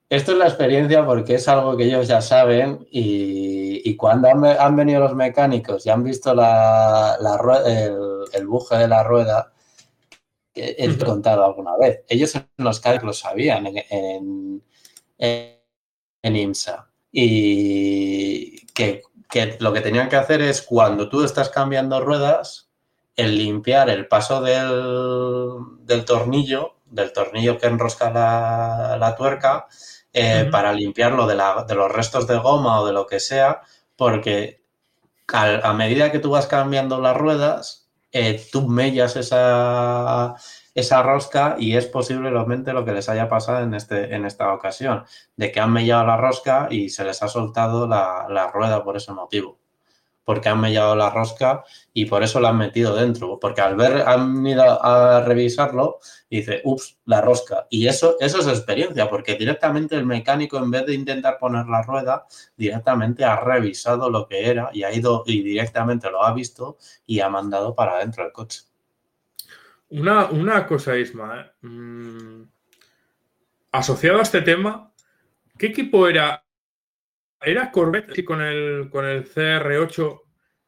Esto es la experiencia porque es algo que ellos ya saben y, cuando han, venido los mecánicos y han visto la, el, el, buje de la rueda, he contado alguna vez. Ellos en los CAD lo sabían en, en, IMSA. Y que, lo que tenían que hacer es cuando tú estás cambiando ruedas, el limpiar el paso del, tornillo, del tornillo que enrosca la, tuerca, eh, para limpiarlo de, de, los restos de goma o de lo que sea, porque a medida que tú vas cambiando las ruedas, eh, tú mellas esa, esa rosca y es posiblemente lo que les haya pasado en, este, en esta ocasión, de que han mellado la rosca y se les ha soltado la rueda por ese motivo porque han mellado la rosca y por eso la han metido dentro. Porque al ver, han ido a revisarlo y dice, ups, la rosca. Y eso, eso es experiencia, porque directamente el mecánico, en vez de intentar poner la rueda, directamente ha revisado lo que era y ha ido y directamente lo ha visto y ha mandado para adentro del coche. Una, una cosa, Isma, ¿eh? mm, asociado a este tema, ¿qué equipo era era Corvette con el, con el CR8,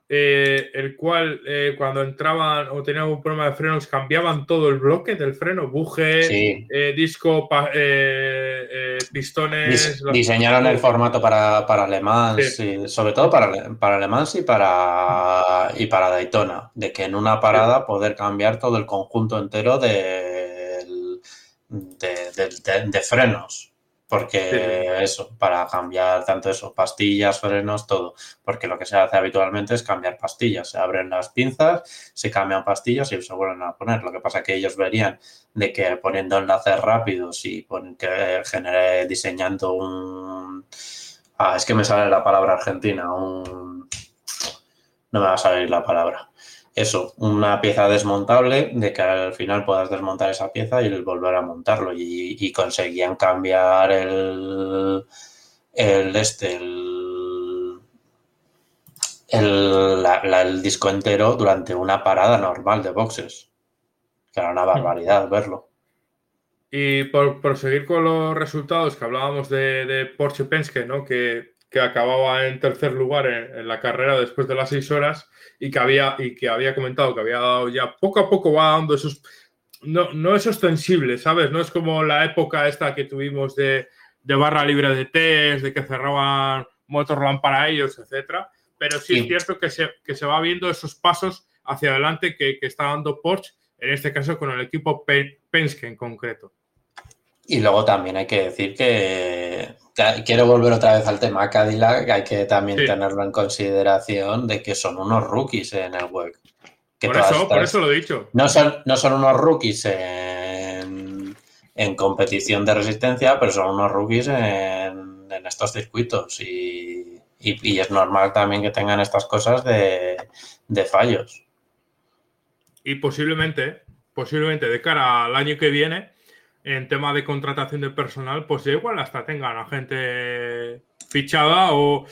eh, el cual eh, cuando entraban o tenían un problema de frenos cambiaban todo el bloque del freno, buje, eh, disco, pistones. diseñaron el formato para, para Le Mans, sobre todo para, para Le Mans y para, y para Daytona, de que en una parada poder cambiar todo el conjunto entero de, de frenos. Porque eso, para cambiar tanto eso, pastillas, frenos, todo. Porque lo que se hace habitualmente es cambiar pastillas. Se abren las pinzas, se cambian pastillas y se vuelven a poner. Lo que pasa es que ellos verían de que poniendo enlaces rápidos y que genere diseñando un, Ah, es que me sale la palabra argentina. Un... No me va a salir la palabra. Eso, una pieza desmontable de que al final puedas desmontar esa pieza y volver a montarlo. Y, conseguían cambiar el, el este, el, el, disco entero durante una parada normal de boxes. Que era una barbaridad verlo. Y por proseguir con los resultados que hablábamos de, Porsche Penske, ¿no? Que, acababa en tercer lugar en, la carrera después de las seis horas y que había, y que había comentado que había dado ya poco a poco va dando esos. No, no es ostensible, ¿sabes? No es como la época esta que tuvimos de, barra libre de test, de que cerraban Motorland para ellos, etcétera. Pero sí, es cierto que se, que se va viendo esos pasos hacia adelante que, que está dando Porsche, en este caso con el equipo Penske en concreto. Y luego también hay que decir que, quiero volver otra vez al tema Cadillac, hay que también tenerlo en consideración de que son unos rookies en el web. por, eso, por eso lo he dicho. No son, no son unos rookies en, competición de resistencia, pero son unos rookies en, estos circuitos. Y, es normal también que tengan estas cosas de, de fallos. Y posiblemente, posiblemente de cara al año que viene, en tema de contratación de personal, pues igual hasta tengan a gente fichada o,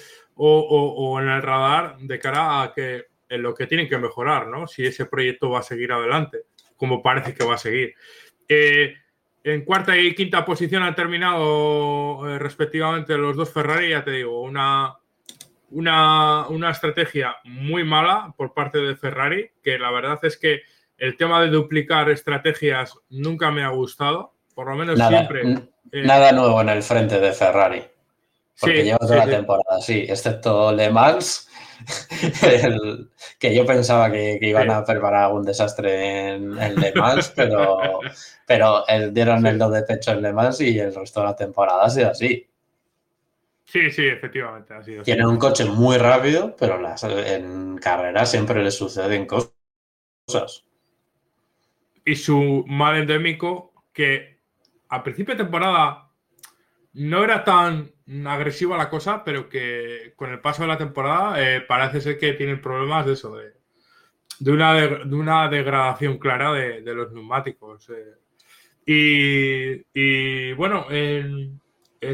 en el radar de cara a que en lo que tienen que mejorar, ¿no? Si ese proyecto va a seguir adelante, como parece que va a seguir. Eh, en cuarta y quinta posición han terminado eh, respectivamente los dos Ferrari, ya te digo, una, una, una estrategia muy mala por parte de Ferrari, que la verdad es que el tema de duplicar estrategias nunca me ha gustado por lo menos nada, siempre. Eh, nada nuevo en el frente de Ferrari. Porque lleva toda la temporada, sí, excepto Le Mans, que yo pensaba que, iban a preparar un desastre en, Le Mans, pero, pero dieron el do de pecho en Le Mans y el resto de la temporada ha sido así. Sí, sí, efectivamente ha sido. Tienen un coche muy rápido, pero en carrera siempre les suceden cosas. Y su mal endémico, que a principio de temporada no era tan agresiva la cosa, pero que con el paso de la temporada eh, parece ser que tienen problemas de eso, de, una, de, una, degradación clara de, los neumáticos. Eh. Y, bueno, en,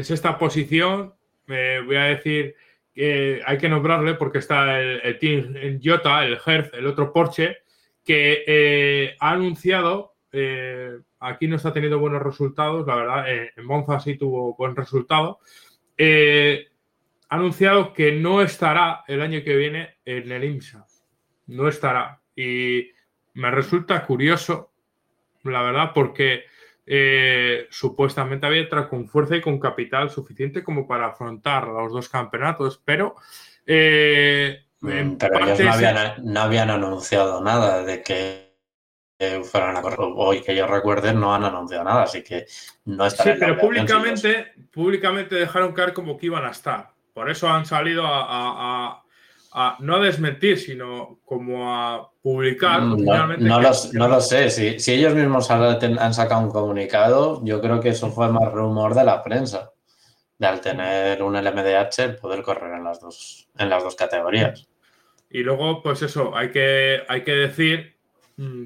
sexta posición, me voy a decir que hay que nombrarle porque está el, team en Jota, el Hertz, el otro Porsche, que eh, ha anunciado aquí no está teniendo buenos resultados, la verdad, eh, en Monza sí tuvo buen resultado. Eh, ha anunciado que no estará el año que viene en el IMSA. No estará. Y me resulta curioso, la verdad, porque eh, supuestamente había entrado con fuerza y con capital suficiente como para afrontar los dos campeonatos, pero... Pero ellos no habían anunciado nada de que fueran a correr. Hoy que yo recuerde, no han anunciado nada, así que no está Sí, pero públicamente, públicamente dejaron caer como que iban a estar. Por eso han salido a, no a desmentir, sino como a publicar. Mm, no, lo, sé. Si, si, ellos mismos han sacado un comunicado, yo creo que eso fue más rumor de la prensa. De al tener un LMDH, el poder correr en las dos, en las dos categorías. Y luego, pues eso, hay que, hay que decir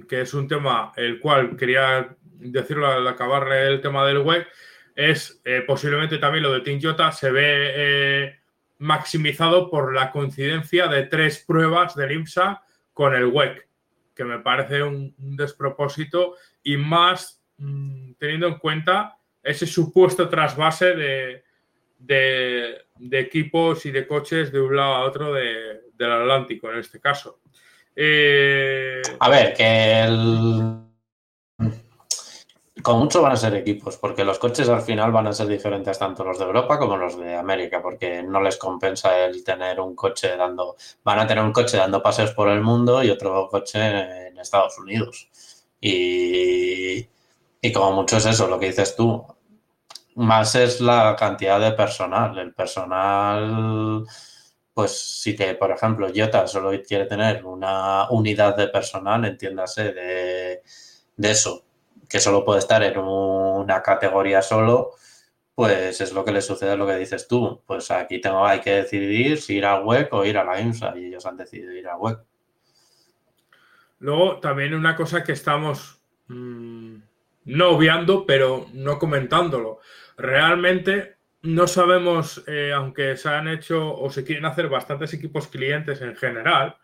que es un tema el cual quería decirlo al acabar el tema del web, es eh, posiblemente también lo de Team Jota se ve eh, maximizado por la coincidencia de tres pruebas del IMSA con el WEC, que me parece un, despropósito y más mm, teniendo en cuenta ese supuesto trasvase de, de, equipos y de coches de un lado a otro del Atlántico en este caso. Eh, a ver, que el... Con mucho van a ser equipos, porque los coches al final van a ser diferentes tanto los de Europa como los de América, porque no les compensa el tener un coche dando, van a tener un coche dando paseos por el mundo y otro coche en Estados Unidos. Y, y como mucho es eso, lo que dices tú, más es la cantidad de personal. El personal pues si te, por ejemplo, Jota solo quiere tener una unidad de personal, entiéndase, de, eso, que solo puede estar en una categoría solo, pues es lo que le sucede a lo que dices tú. Pues aquí tengo, hay que decidir si ir al WEC o ir a la IMSA y ellos han decidido ir al WEC. Luego, también una cosa que estamos mmm, no obviando, pero no comentándolo. Realmente no sabemos, eh, aunque se han hecho o se quieren hacer bastantes equipos clientes en general,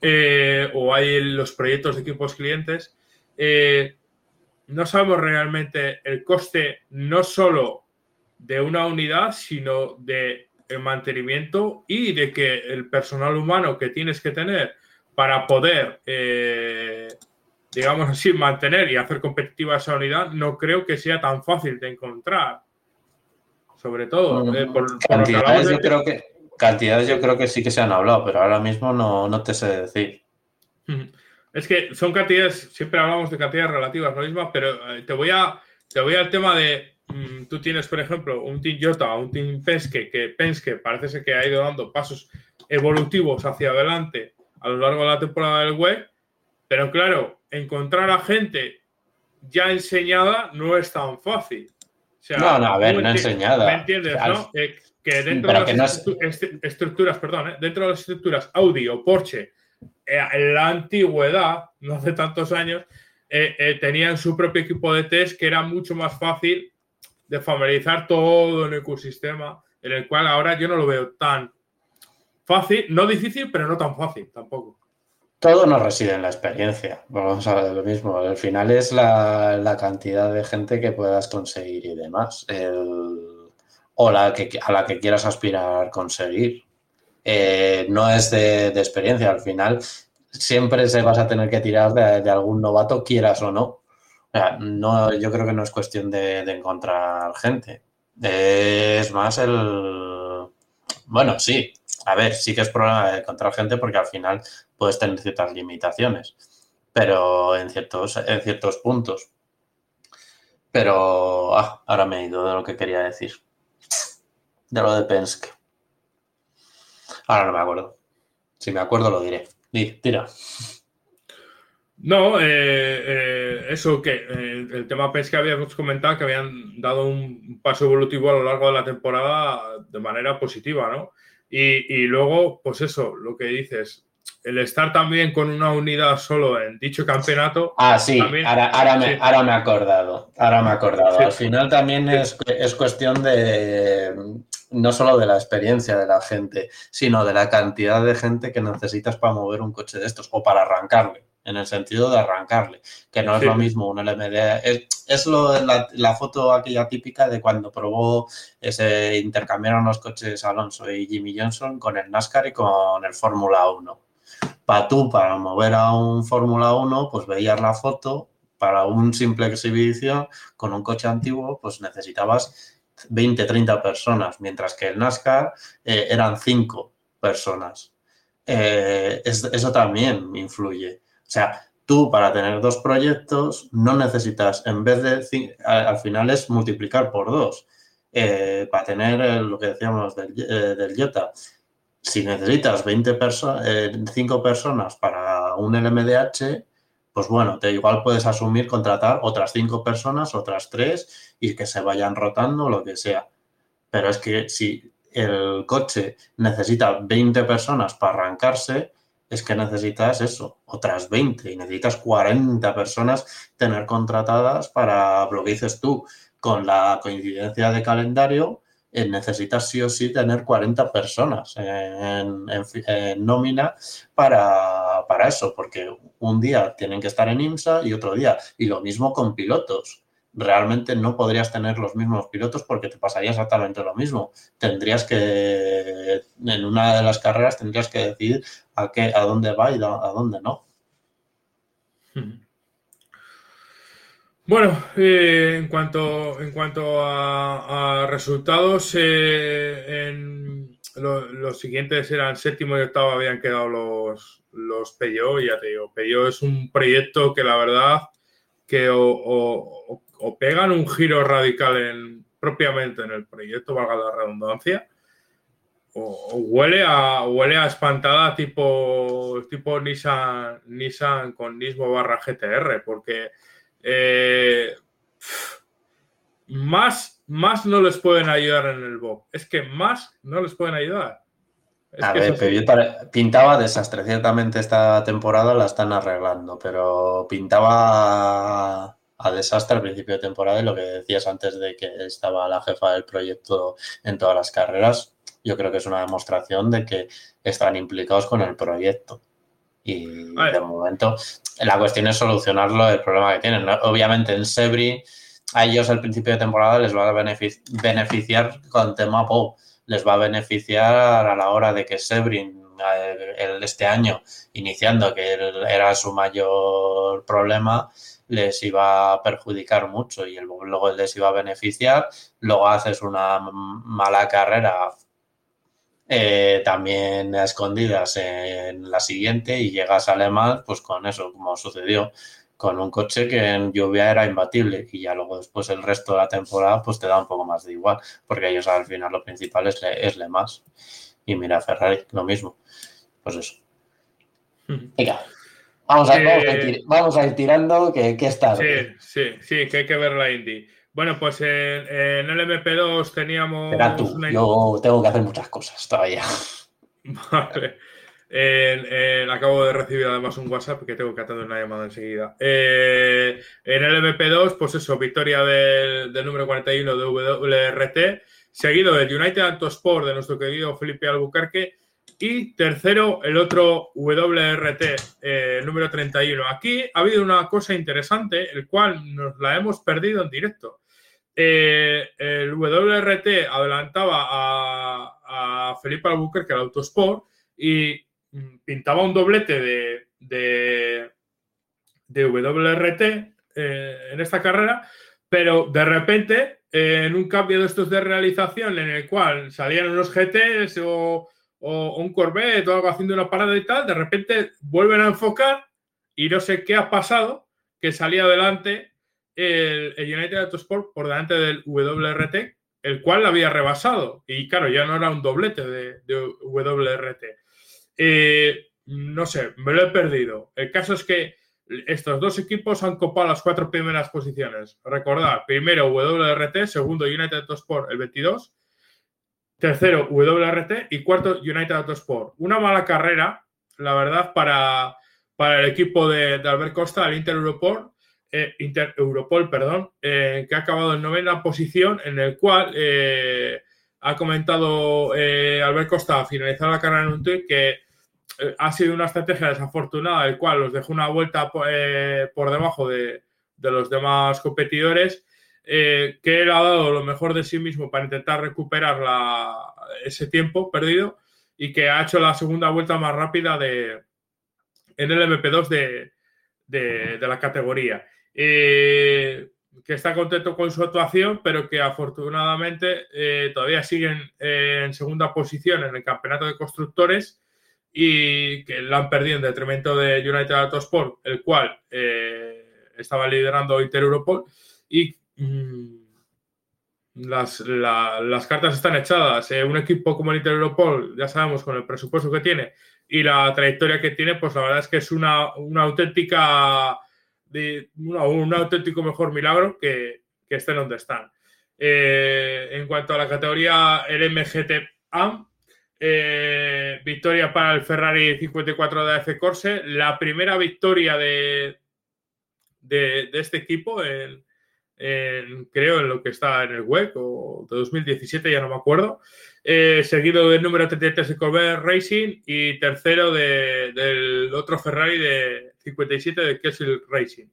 eh, o hay los proyectos de equipos clientes, eh, no sabemos realmente el coste no solo de una unidad, sino de el mantenimiento y de que el personal humano que tienes que tener para poder, digamos así, mantener y hacer competitiva esa unidad, no creo que sea tan fácil de encontrar. Sobre todo, eh, por, cantidades, yo creo que, cantidades yo creo que sí que se han hablado, pero ahora mismo no, no te sé decir. Es que son cantidades, siempre hablamos de cantidades relativas, no mismas, pero eh, te voy a te voy al tema de mm, tú tienes, por ejemplo, un Team Jota o un Team Penske, que Penske parece ser que ha ido dando pasos evolutivos hacia adelante a lo largo de la temporada del web, pero claro, encontrar a gente ya enseñada no es tan fácil. No, no, a ver, no enseñada. ¿Me entiendes, no? que dentro de las estructuras, perdón, ¿eh? dentro de las estructuras Audi o Porsche eh, en la antigüedad, no hace tantos años, eh, eh, tenían su propio equipo de test que era mucho más fácil de familiarizar todo el ecosistema, en el cual ahora yo no lo veo tan fácil, no difícil, pero no tan fácil tampoco. Todo no reside en la experiencia. Vamos a ver lo mismo. Al final es la, cantidad de gente que puedas conseguir y demás. o la que, a la que quieras aspirar conseguir. Eh, no es de, experiencia. Al final, siempre se vas a tener que tirar de, algún novato, quieras o no. no. Yo creo que no es cuestión de, encontrar gente. Es más el. Bueno, sí. A ver, sí que es problema de encontrar gente porque al final puedes tener ciertas limitaciones, pero en ciertos, en ciertos puntos. Pero ah, ahora me he ido de lo que quería decir. De lo de Penske. Ahora no me acuerdo. Si me acuerdo lo diré. Tira. No, eh, eh, eso que eh, el tema pesca habíamos comentado que habían dado un paso evolutivo a lo largo de la temporada de manera positiva, ¿no? Y, luego, pues eso, lo que dices, el estar también con una unidad solo en dicho campeonato. Ah, sí, ahora, me, he acordado. Ahora me he acordado. Al final también es, es cuestión de no solo de la experiencia de la gente, sino de la cantidad de gente que necesitas para mover un coche de estos o para arrancarle, en el sentido de arrancarle, que no es lo mismo un LMD. Es, lo, la, la, foto aquella típica de cuando probó, ese intercambiaron los coches Alonso y Jimmy Johnson con el NASCAR y con el Fórmula 1. Para tú, para mover a un Fórmula 1, pues veías la foto, para un simple exhibición con un coche antiguo, pues necesitabas 20, 30 personas, mientras que el NASCAR eh, eran 5 personas. Eh, eso también influye. O sea, tú para tener dos proyectos no necesitas, en vez de, al final es multiplicar por dos. Eh, para tener lo que decíamos del, del IOTA, si necesitas 20 personas, 5 personas para un LMDH, pues bueno, te igual puedes asumir contratar otras cinco personas, otras tres y que se vayan rotando, lo que sea. Pero es que si el coche necesita 20 personas para arrancarse, es que necesitas eso, otras 20 y necesitas 40 personas tener contratadas para lo que dices tú, con la coincidencia de calendario, eh, necesitas sí o sí tener 40 personas en, nómina para, para, eso, porque un día tienen que estar en IMSA y otro día. Y lo mismo con pilotos. Realmente no podrías tener los mismos pilotos porque te pasaría exactamente lo mismo. Tendrías que, en una de las carreras, tendrías que decidir a, qué, a dónde va y a dónde no. Bueno, eh, en cuanto, en cuanto a, resultados, eh, los siguientes eran séptimo y octavo, habían quedado los, los y ya te digo, Peyo es un proyecto que la verdad que o, pegan un giro radical en, propiamente en el proyecto, valga la redundancia, o, huele a huele a espantada tipo, tipo Nissan, Nissan con Nismo barra GTR, porque eh, más más no les pueden ayudar en el Bob. Es que más no les pueden ayudar. a ver, pero pintaba desastre. Ciertamente esta temporada la están arreglando, pero pintaba a desastre al principio de temporada y lo que decías antes de que estaba la jefa del proyecto en todas las carreras, yo creo que es una demostración de que están implicados con el proyecto. Y de momento, la cuestión es solucionarlo el problema que tienen. Obviamente en Sebri, a ellos al principio de temporada les va a beneficiar con tema POW. Les va a beneficiar a la hora de que Sebring este año, iniciando, que era su mayor problema, les iba a perjudicar mucho y luego les iba a beneficiar. Luego haces una mala carrera eh, también a escondidas en la siguiente y llegas a Alemán, pues con eso, como sucedió, con un coche que en lluvia era imbatible y ya luego después el resto de la temporada pues te da un poco más de igual, porque ellos al final lo principal es, es Le Más. Y mira, Ferrari, lo mismo. Pues eso. Venga, vamos a, ir, vamos a ir, tirando que, que está. Sí, sí, sí, que hay que ver la Indy. Bueno, pues en, el MP2 teníamos. Espera tú, yo tengo que hacer muchas cosas todavía. Vale. acabo de recibir además un WhatsApp que tengo que atender una llamada enseguida. Eh, en el MP2, pues eso, victoria del, número 41 de WRT, seguido del United Autosport de nuestro querido Felipe Albuquerque y tercero el otro WRT, eh, número 31. Aquí ha habido una cosa interesante, el cual nos la hemos perdido en directo. Eh, el WRT adelantaba a, Felipe Albuquerque al Autosport y mm, pintaba un doblete de, de, WRT eh, en esta carrera, pero de repente, eh, en un cambio de estos de realización en el cual salían unos GTs o, un Corvette o algo haciendo una parada y tal, de repente vuelven a enfocar y no sé qué ha pasado, que salía adelante el, United Autosport por delante del WRT, el cual la había rebasado. Y claro, ya no era un doblete de, WRT. Eh, no sé, me lo he perdido. El caso es que estos dos equipos han copado las cuatro primeras posiciones. Recordad, primero WRT, segundo United Autosport el 22, tercero WRT y cuarto United Autosport. Una mala carrera, la verdad, para, para el equipo de, de Albert Costa, el Inter Europort, eh, Inter Europol, perdón, eh, que ha acabado en novena posición, en el cual eh, ha comentado Albert Costa a finalizar la carrera en un tweet que ha sido una estrategia desafortunada, el cual los dejó una vuelta por debajo de, los demás competidores, que él ha dado lo mejor de sí mismo para intentar recuperar ese tiempo perdido y que ha hecho la segunda vuelta más rápida de, en el MP2 de, de la categoría. Eh, que está contento con su actuación, pero que afortunadamente eh, todavía siguen eh, en segunda posición en el campeonato de constructores y que la han perdido en detrimento de United Autosport, el cual estaba liderando Inter Europol y mm, las, las, cartas están echadas. un equipo como el Inter ya sabemos, con el presupuesto que tiene y la trayectoria que tiene, pues la verdad es que es una, una auténtica de un auténtico mejor milagro que, que estén donde están. Eh, en cuanto a la categoría LMGT eh, victoria para el Ferrari 54 de AF Corse, la primera victoria de, de, este equipo, creo en lo que está en el web, o de 2017, ya no me acuerdo. Eh, seguido del número 33 de Colbert Racing y tercero del otro Ferrari de 57 de Kessel Racing.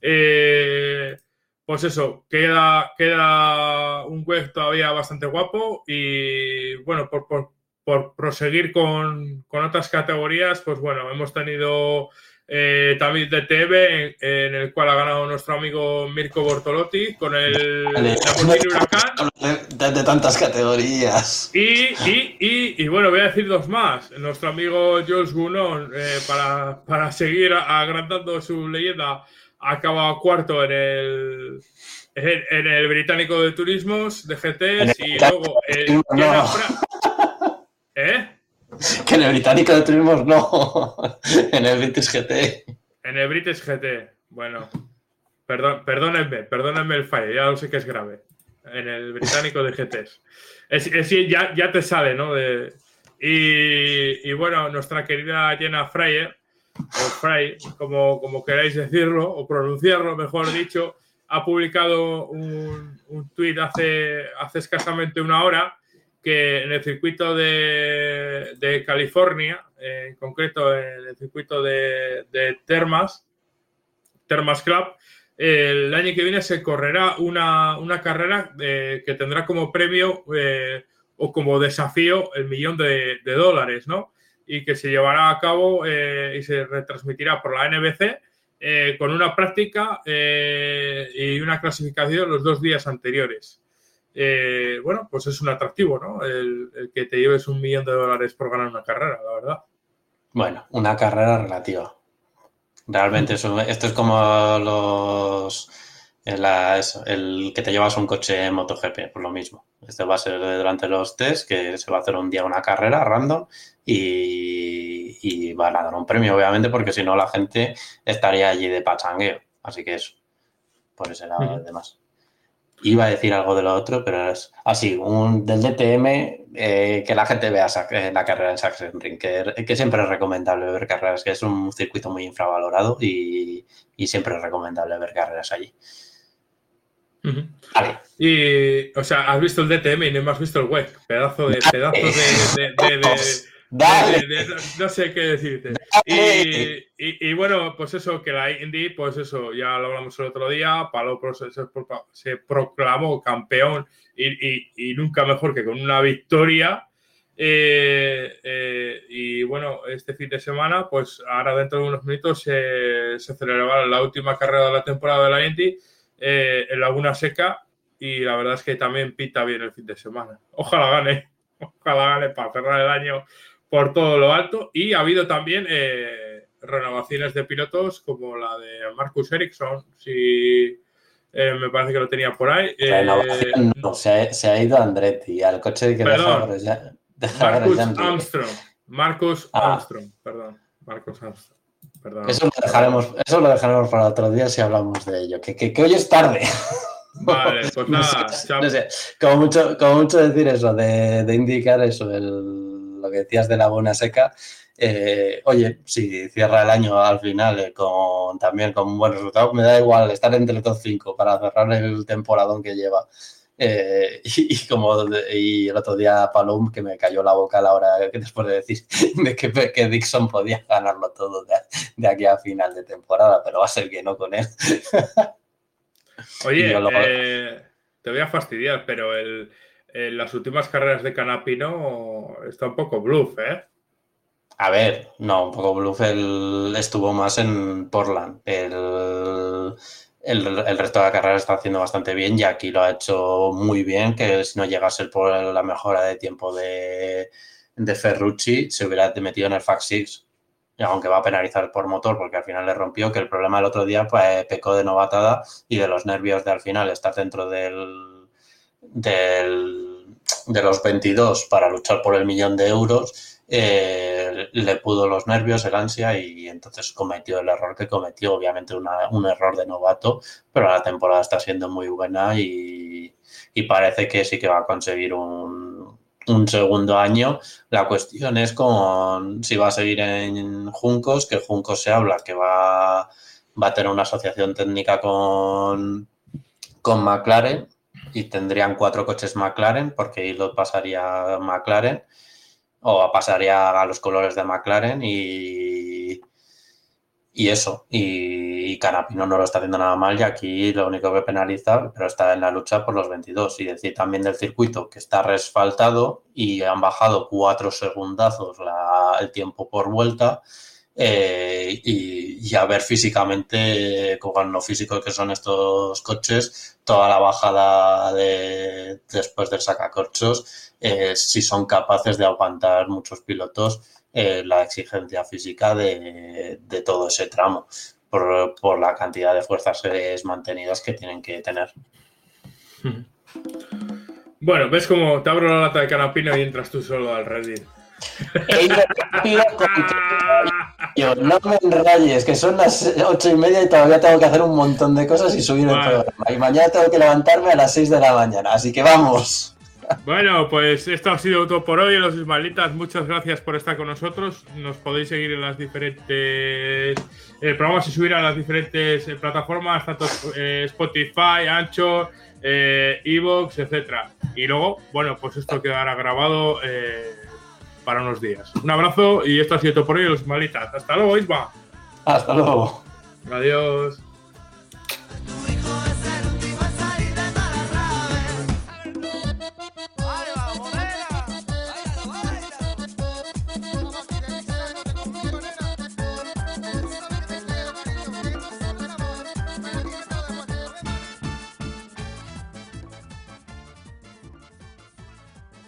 Eh, pues eso, queda, queda un web todavía bastante guapo y bueno, por, por, proseguir con, con, otras categorías, pues bueno, hemos tenido eh, también de TV, en, el cual ha ganado nuestro amigo Mirko Bortolotti con el Huracán. De, tantas categorías. Y, y, y, bueno, voy a decir dos más. Nuestro amigo Jules Gunon, eh, para, para, seguir agrandando su leyenda, ha acabado cuarto en el, en, el británico de turismos de GTs y luego el, ¿Eh? Que en el británico de turismos no, en el British GT. En el British GT, bueno. Perdón, perdónenme, perdónenme el fallo, ya lo sé que es grave. en el británico de GTs. Es, ya, ya, te sale, ¿no? y, bueno, nuestra querida Jenna Fryer, o Fry, como, como queráis decirlo, o pronunciarlo, mejor dicho, ha publicado un, un tuit hace, hace escasamente una hora en el circuito de, California, en concreto en el circuito de, Termas, Termas Club, el año que viene se correrá una, carrera eh, que tendrá como premio eh, o como desafío el millón de, dólares, ¿no? Y que se llevará a cabo eh, y se retransmitirá por la NBC con una práctica y una clasificación los dos días anteriores. Bueno, pues es un atractivo, ¿no? El, el que te lleves un millón de dólares por ganar una carrera, la verdad. Bueno, una carrera relativa. Realmente esto es como los el que te llevas un coche en MotoGP, por lo mismo. Este va a ser durante los test, que se va a hacer un día una carrera random y, y van a dar un premio, obviamente, porque si no la gente estaría allí de pachangueo. Así que eso, por ese lado, demás. Iba a decir algo de lo otro, pero es así, un del DTM, eh, que la gente vea eh, la carrera en Sachsenring, que, que siempre es recomendable ver carreras, que es un circuito muy infravalorado y, y siempre es recomendable ver carreras allí. Vale. Y, o sea, has visto el DTM y no has visto el web. Pedazo de, pedazo de, no sé qué decirte. Y, bueno, pues eso, que la Indy, pues eso, ya lo hablamos el otro día, Palo se, se proclamó campeón y, nunca mejor que con una victoria. Eh, eh, y bueno, este fin de semana, pues ahora dentro de unos minutos se, se celebrará la última carrera de la temporada de la Indy eh, en Laguna Seca y la verdad es que también pita bien el fin de semana. Ojalá gane, ojalá gane para cerrar el año por todo lo alto. Y ha habido también eh, renovaciones de pilotos como la de Marcus Ericsson, si eh, me parece que lo tenía por ahí. no, se ha, ido Andretti al coche que perdón, Marcus Armstrong. Marcus ah. Armstrong, perdón. Marcus Armstrong. Eso lo, dejaremos, eso lo dejaremos para otro día si hablamos de ello. Que, que, hoy es tarde. Vale, pues nada. no, sé, como, mucho, como mucho decir eso, de, de indicar eso, el, lo que decías de la buena seca. Eh, oye, si cierra el año al final eh, con también con un buen resultado, me da igual estar entre los top 5 para cerrar el temporadón que lleva. Eh, y, como y el otro día Palum que me cayó la boca a la hora que después de decir de que, que Dixon podía ganarlo todo de, aquí a final de temporada, pero va a ser que no con él. Oye, eh, te voy a fastidiar, pero el, las últimas carreras de Canapino está un poco bluff, ¿eh? A ver, no, un poco bluff. Estuvo más en Portland. El el, resto de la carrera está haciendo bastante bien y aquí lo ha hecho muy bien, que si no llegase por la mejora de tiempo de, Ferrucci, se hubiera metido en el FAC 6. aunque va a penalizar por motor porque al final le rompió, que el problema el otro día pues, pecó de novatada y de los nervios de al final estar dentro del, de los 22 para luchar por el millón de euros eh, le pudo los nervios, el ansia y entonces cometió el error que cometió, obviamente un error de novato, pero la temporada está siendo muy buena y, parece que sí que va a conseguir un, segundo año. La cuestión es con si va a seguir en Juncos, que Juncos se habla que va, va a tener una asociación técnica con, con McLaren y tendrían cuatro coches McLaren porque lo pasaría a McLaren o pasaría a los colores de McLaren y, y eso. Y, Canapino no lo está haciendo nada mal y aquí lo único que penaliza, pero está en la lucha por los 22. Y decir también del circuito que está resfaltado y han bajado cuatro segundazos el tiempo por vuelta. Eh, y, a ver físicamente, con lo físico que son estos coches, toda la bajada de, después del sacacorchos, eh, si son capaces de aguantar muchos pilotos eh, la exigencia física de, todo ese tramo, por, la cantidad de fuerzas mantenidas que tienen que tener. Bueno, ves como te abro la lata de canapino y entras tú solo al Reddit. He ido rápido con Yo, no me enrayes, que son las ocho y media y todavía tengo que hacer un montón de cosas y subir el Vale. programa. Y mañana tengo que levantarme a las 6 de la mañana, así que vamos. Bueno, pues esto ha sido todo por hoy, los Ismaelitas. Muchas gracias por estar con nosotros. Nos podéis seguir en las diferentes. El programa se subirá a las diferentes eh, plataformas, tanto eh, Spotify, Ancho, eh, Evox, etcétera. Y luego, bueno, pues esto quedará grabado eh, para unos días. Un abrazo y esto ha sido todo por hoy, los malitas. Hasta luego, Isma. Hasta luego. Adiós.